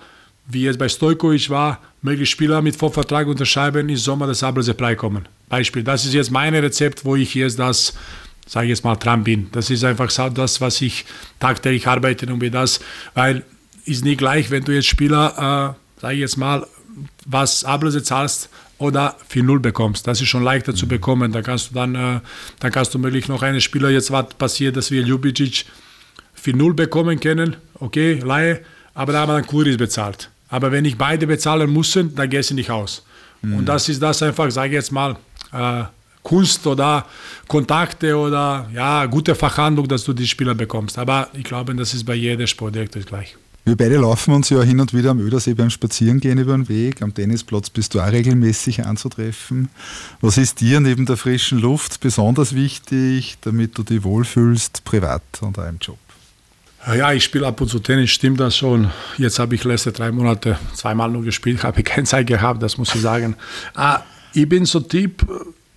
wie es bei Stojkovic war, möglich Spieler mit Vorvertrag unterschreiben, im Sommer das ablösefrei kommen. Beispiel. Das ist jetzt mein Rezept, wo ich jetzt das sage ich jetzt mal, dran bin. Das ist einfach das, was ich tagtäglich arbeite und wie das, weil ist nicht gleich, wenn du jetzt Spieler, äh, sage ich jetzt mal, was Ablöse zahlst oder für Null bekommst. Das ist schon leichter mhm. zu bekommen. Da kannst du dann, äh, dann kannst du möglich noch einen Spieler, jetzt was passiert, dass wir Ljubicic für Null bekommen können, okay, Laie, aber da haben wir dann Kuris bezahlt. Aber wenn ich beide bezahlen muss, dann gehe ich nicht aus. Mhm. Und das ist das einfach, sage ich jetzt mal, äh, Kunst oder Kontakte oder ja, gute Verhandlung, dass du die Spieler bekommst. Aber ich glaube, das ist bei jedem Sportdirektor gleich. Wir beide laufen uns ja hin und wieder am Ödersee beim Spazierengehen über den Weg. Am Tennisplatz bist du auch regelmäßig anzutreffen. Was ist dir neben der frischen Luft besonders wichtig, damit du dich wohlfühlst, privat und auch im Job? Ja, ich spiele ab und zu Tennis, stimmt das schon. Jetzt habe ich letzte drei Monate zweimal nur gespielt, habe ich keine Zeit gehabt, das muss ich sagen. Ah, ich bin so Typ,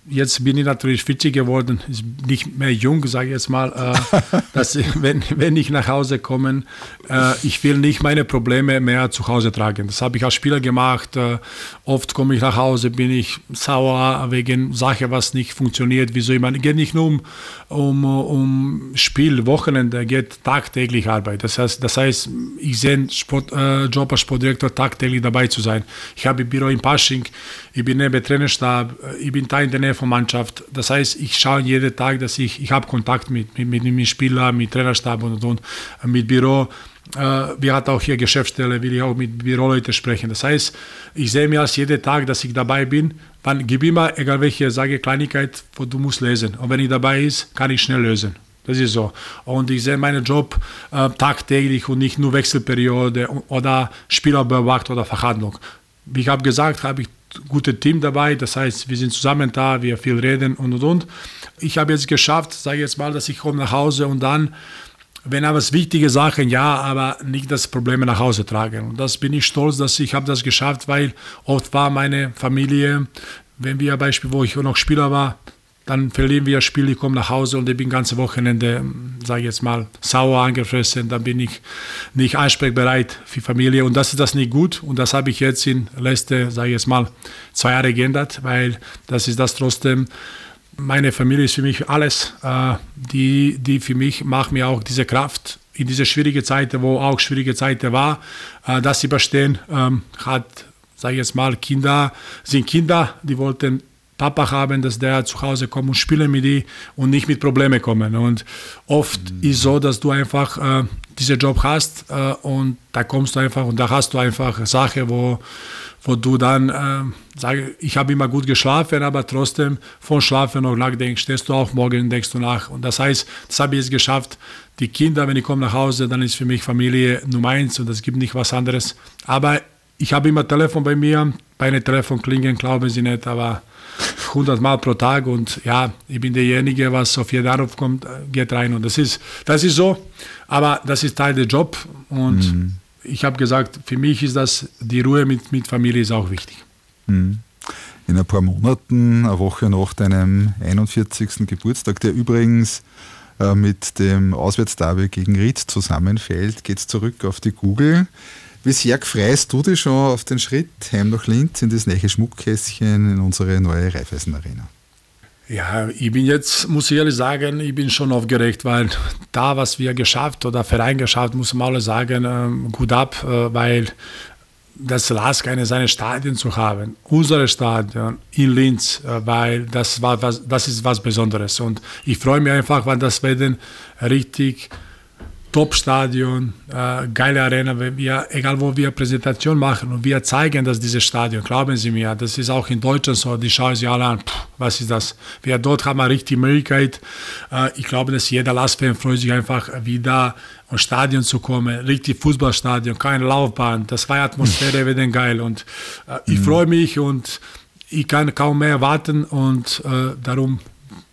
jetzt bin ich natürlich 40 geworden, nicht mehr jung, sage ich jetzt mal, äh, dass wenn, wenn ich nach Hause komme, äh, ich will nicht meine Probleme mehr zu Hause tragen. Das habe ich als Spieler gemacht. Äh, oft komme ich nach Hause, bin ich sauer wegen Sache, was nicht funktioniert. Wieso ich meine, geht nicht nur um, um, um Spiel, Wochenende, geht tagtäglich Arbeit. Das heißt, das heißt ich sehe Sport, äh, Job als Sportdirektor tagtäglich dabei zu sein. Ich habe ein Büro in Pasching, ich bin neben Trainerstab, äh, ich bin Teil in der von Mannschaft. Das heißt, ich schaue jeden Tag, dass ich, ich habe Kontakt mit, mit, mit, Spielern, mit Trainerstab und, und, und mit Büro. Äh, wir hatten auch hier Geschäftsstelle, will ich auch mit Büroleuten sprechen. Das heißt, ich sehe mir als jeden Tag, dass ich dabei bin. Wann gib immer, egal welche sage Kleinigkeit, wo du musst lesen. Und wenn ich dabei ist, kann ich schnell lösen. Das ist so. Und ich sehe meinen Job äh, tagtäglich und nicht nur Wechselperiode oder Spielerbeobachtung oder Verhandlung. Wie ich habe gesagt, habe ich gute Team dabei. Das heißt, wir sind zusammen da, wir viel reden und und und. Ich habe jetzt geschafft, sage ich jetzt mal, dass ich komme nach Hause und dann, wenn aber wichtige Sachen, ja, aber nicht das Problem nach Hause tragen. Und das bin ich stolz, dass ich habe das geschafft, weil oft war meine Familie, wenn wir Beispiel, wo ich noch Spieler war, dann verlieren wir das Spiel, ich komme nach Hause und ich bin ganze Wochenende, sage ich jetzt mal, sauer angefressen, dann bin ich nicht ansprechbereit für Familie. Und das ist das nicht gut. Und das habe ich jetzt in letzte, sage ich jetzt mal, zwei Jahre geändert, weil das ist das trotzdem, meine Familie ist für mich alles, äh, die, die für mich macht mir auch diese Kraft. In diese schwierige Zeiten, wo auch schwierige Zeiten war, äh, das überstehen, ähm, hat sage ich jetzt mal, Kinder sind Kinder, die wollten Papa haben, dass der zu Hause kommt und spielen mit die und nicht mit Problemen kommen. Und oft mhm. ist so, dass du einfach äh, diesen Job hast äh, und da kommst du einfach und da hast du einfach Sachen, wo, wo du dann äh, sagst, ich habe immer gut geschlafen, aber trotzdem von Schlafen noch nachdenkst, stehst du auch morgen denkst du nach. Und das heißt, das habe ich jetzt geschafft. Die Kinder, wenn ich komme nach Hause, dann ist für mich Familie Nummer eins und es gibt nicht was anderes. Aber ich habe immer Telefon bei mir, meine Telefon klingen, glauben Sie nicht, aber 100 Mal pro Tag und ja, ich bin derjenige, was auf jeden Anruf kommt, geht rein und das ist, das ist so, aber das ist Teil des Jobs und mhm. ich habe gesagt, für mich ist das, die Ruhe mit, mit Familie ist auch wichtig. Mhm. In ein paar Monaten, eine Woche nach deinem 41. Geburtstag, der übrigens äh, mit dem Auswärtsderby gegen Ried zusammenfällt, geht es zurück auf die Google. Wie sehr freust du dich schon auf den Schritt heim nach Linz in das neue Schmuckkästchen in unsere neue Raiffeisen Arena? Ja, ich bin jetzt, muss ich ehrlich sagen, ich bin schon aufgeregt, weil da, was wir geschafft oder Verein geschafft, muss man alle sagen, ähm, gut ab, äh, weil das Lask eine seine Stadien zu haben, unsere Stadion in Linz, äh, weil das war was, das ist was Besonderes und ich freue mich einfach, weil das werden richtig Top-Stadion, äh, geile Arena, wenn wir, egal wo wir Präsentation machen und wir zeigen, dass dieses Stadion, glauben Sie mir, das ist auch in Deutschland so, die schauen sich alle an, pff, was ist das? Wir dort haben wir richtig Möglichkeit. Äh, ich glaube, dass jeder Lastfan freut sich einfach wieder ins Stadion zu kommen, richtig Fußballstadion, keine Laufbahn, das war Atmosphäre, wieder geil und äh, ich mhm. freue mich und ich kann kaum mehr warten und äh, darum,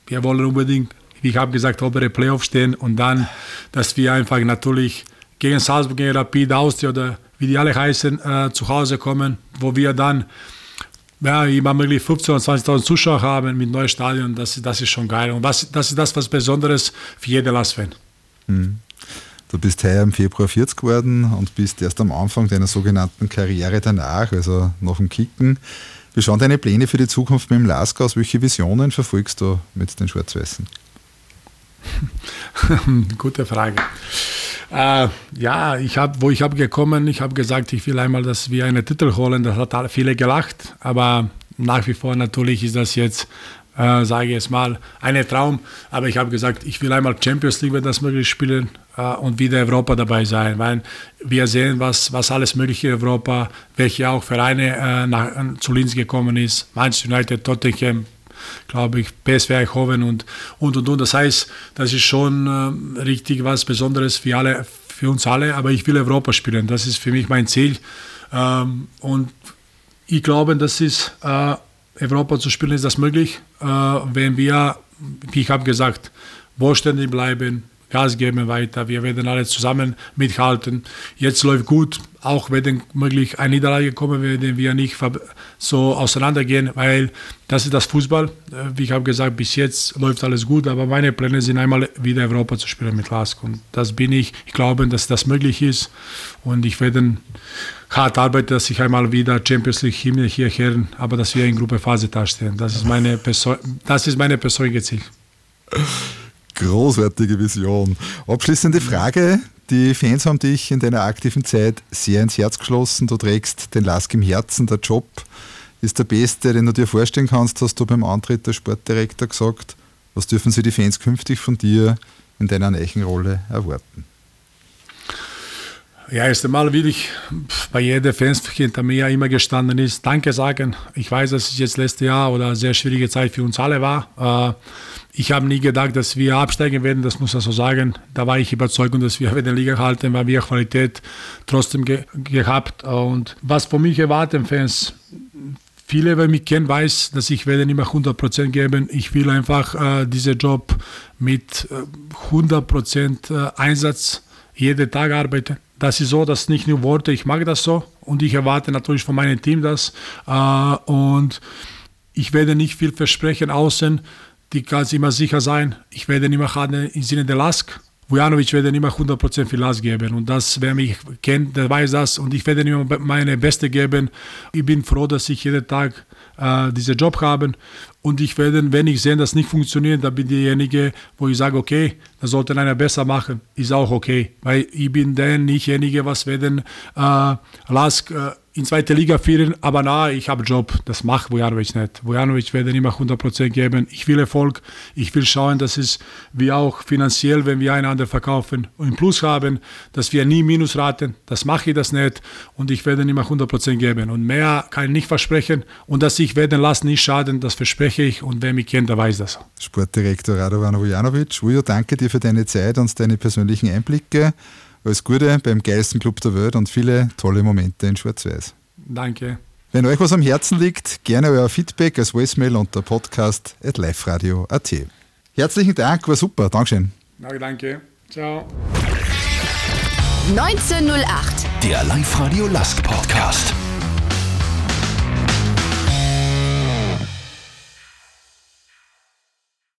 wir wollen unbedingt ich habe gesagt, obere Playoff stehen und dann, dass wir einfach natürlich gegen Salzburg, gegen Rapid, Austria oder wie die alle heißen, äh, zu Hause kommen, wo wir dann ja, immer möglich 15.000 oder 20.000 Zuschauer haben mit neuem Stadion, das, das ist schon geil. Und was, das ist das, was Besonderes für jeden Last-Fan. Mhm. Du bist heuer im Februar 40 geworden und bist erst am Anfang deiner sogenannten Karriere danach, also nach dem Kicken. Wie schauen deine Pläne für die Zukunft mit dem Lask aus? Welche Visionen verfolgst du mit den Schwarz-Weißen? Gute Frage. Äh, ja, ich hab, wo ich habe gekommen, ich habe gesagt, ich will einmal, dass wir einen Titel holen. Das hat viele gelacht, aber nach wie vor natürlich ist das jetzt, äh, sage ich jetzt mal, ein Traum. Aber ich habe gesagt, ich will einmal Champions League, wenn das möglich spielen äh, und wieder Europa dabei sein, weil wir sehen, was, was alles möglich in Europa, welche auch Vereine äh, nach, zu Linz gekommen ist, Manchester United, Tottenham, glaube ich, PSV Eindhoven und, und, und, und. Das heißt, das ist schon äh, richtig was Besonderes für, alle, für uns alle, aber ich will Europa spielen. Das ist für mich mein Ziel. Ähm, und ich glaube, das ist, äh, Europa zu spielen, ist das möglich, äh, wenn wir, wie ich habe gesagt, wohlständig bleiben, Gas geben weiter. Wir werden alle zusammen mithalten. Jetzt läuft gut, auch wenn möglich eine Niederlage kommen, werden wir nicht so auseinandergehen, weil das ist das Fußball. Äh, wie ich habe gesagt, bis jetzt läuft alles gut, aber meine Pläne sind einmal wieder Europa zu spielen mit Lask. Und das bin ich. Ich glaube, dass das möglich ist. Und ich werde hart arbeiten, dass ich einmal wieder Champions League hierher, aber dass wir in Gruppephase dastehen. Das ist meine, Perso das ist meine persönliche Ziel. Großartige Vision. Abschließende Frage. Die Fans haben dich in deiner aktiven Zeit sehr ins Herz geschlossen. Du trägst den Lask im Herzen. Der Job ist der beste, den du dir vorstellen kannst, hast du beim Antritt der Sportdirektor gesagt. Was dürfen sie die Fans künftig von dir in deiner Rolle erwarten? Ja, erst einmal will ich bei jeder Fans hinter mir immer gestanden ist, Danke sagen. Ich weiß, dass es jetzt letztes Jahr oder eine sehr schwierige Zeit für uns alle war. Äh, ich habe nie gedacht, dass wir absteigen werden, das muss ich so sagen. Da war ich überzeugt, dass wir in der Liga halten, weil wir Qualität trotzdem ge gehabt. Und was von mich erwarten Fans, viele, wer mich kennen, weiß, dass ich werde nicht mehr 100% geben. Ich will einfach äh, diesen Job mit äh, 100% äh, Einsatz jeden Tag arbeiten. Das ist so, dass nicht nur Worte, ich mag das so und ich erwarte natürlich von meinem Team das. Äh, und ich werde nicht viel versprechen außen die kann immer sicher sein, ich werde nicht mehr im Sinne der Lask. Vujanovic werde nicht mehr 100% für Lask geben. Und das, wer mich kennt, der weiß das. Und ich werde nicht mehr meine Beste geben. Ich bin froh, dass ich jeden Tag äh, diesen Job habe. Und ich werde, wenn ich sehe, dass nicht funktioniert, dann bin ich derjenige, wo ich sage, okay, das sollte einer besser machen. Ist auch okay. Weil ich bin der nichtjenige, was werden äh, Lask äh, in zweite Liga führen, aber na, ich habe Job. Das macht Vujanovic nicht. Vujanovic werde immer 100% geben. Ich will Erfolg. Ich will schauen, dass es wir auch finanziell, wenn wir einander verkaufen, einen Plus haben, dass wir nie Minus raten. Das mache ich das nicht und ich werde immer 100% geben. Und mehr kann ich nicht versprechen und dass ich werden lassen nicht schaden, das verspreche ich und wer mich kennt, der weiß das. Sportdirektor Radovan Vujanovic, Vujo, danke dir für deine Zeit und deine persönlichen Einblicke. Alles Gute beim geilsten Club der Welt und viele tolle Momente in Schwarz-Weiß. Danke. Wenn euch was am Herzen liegt, gerne euer Feedback als Voicemail unter podcast at liveradio.at. Herzlichen Dank, war super. Dankeschön. Danke, danke. Ciao. 1908. Der Live-Radio Lask Podcast.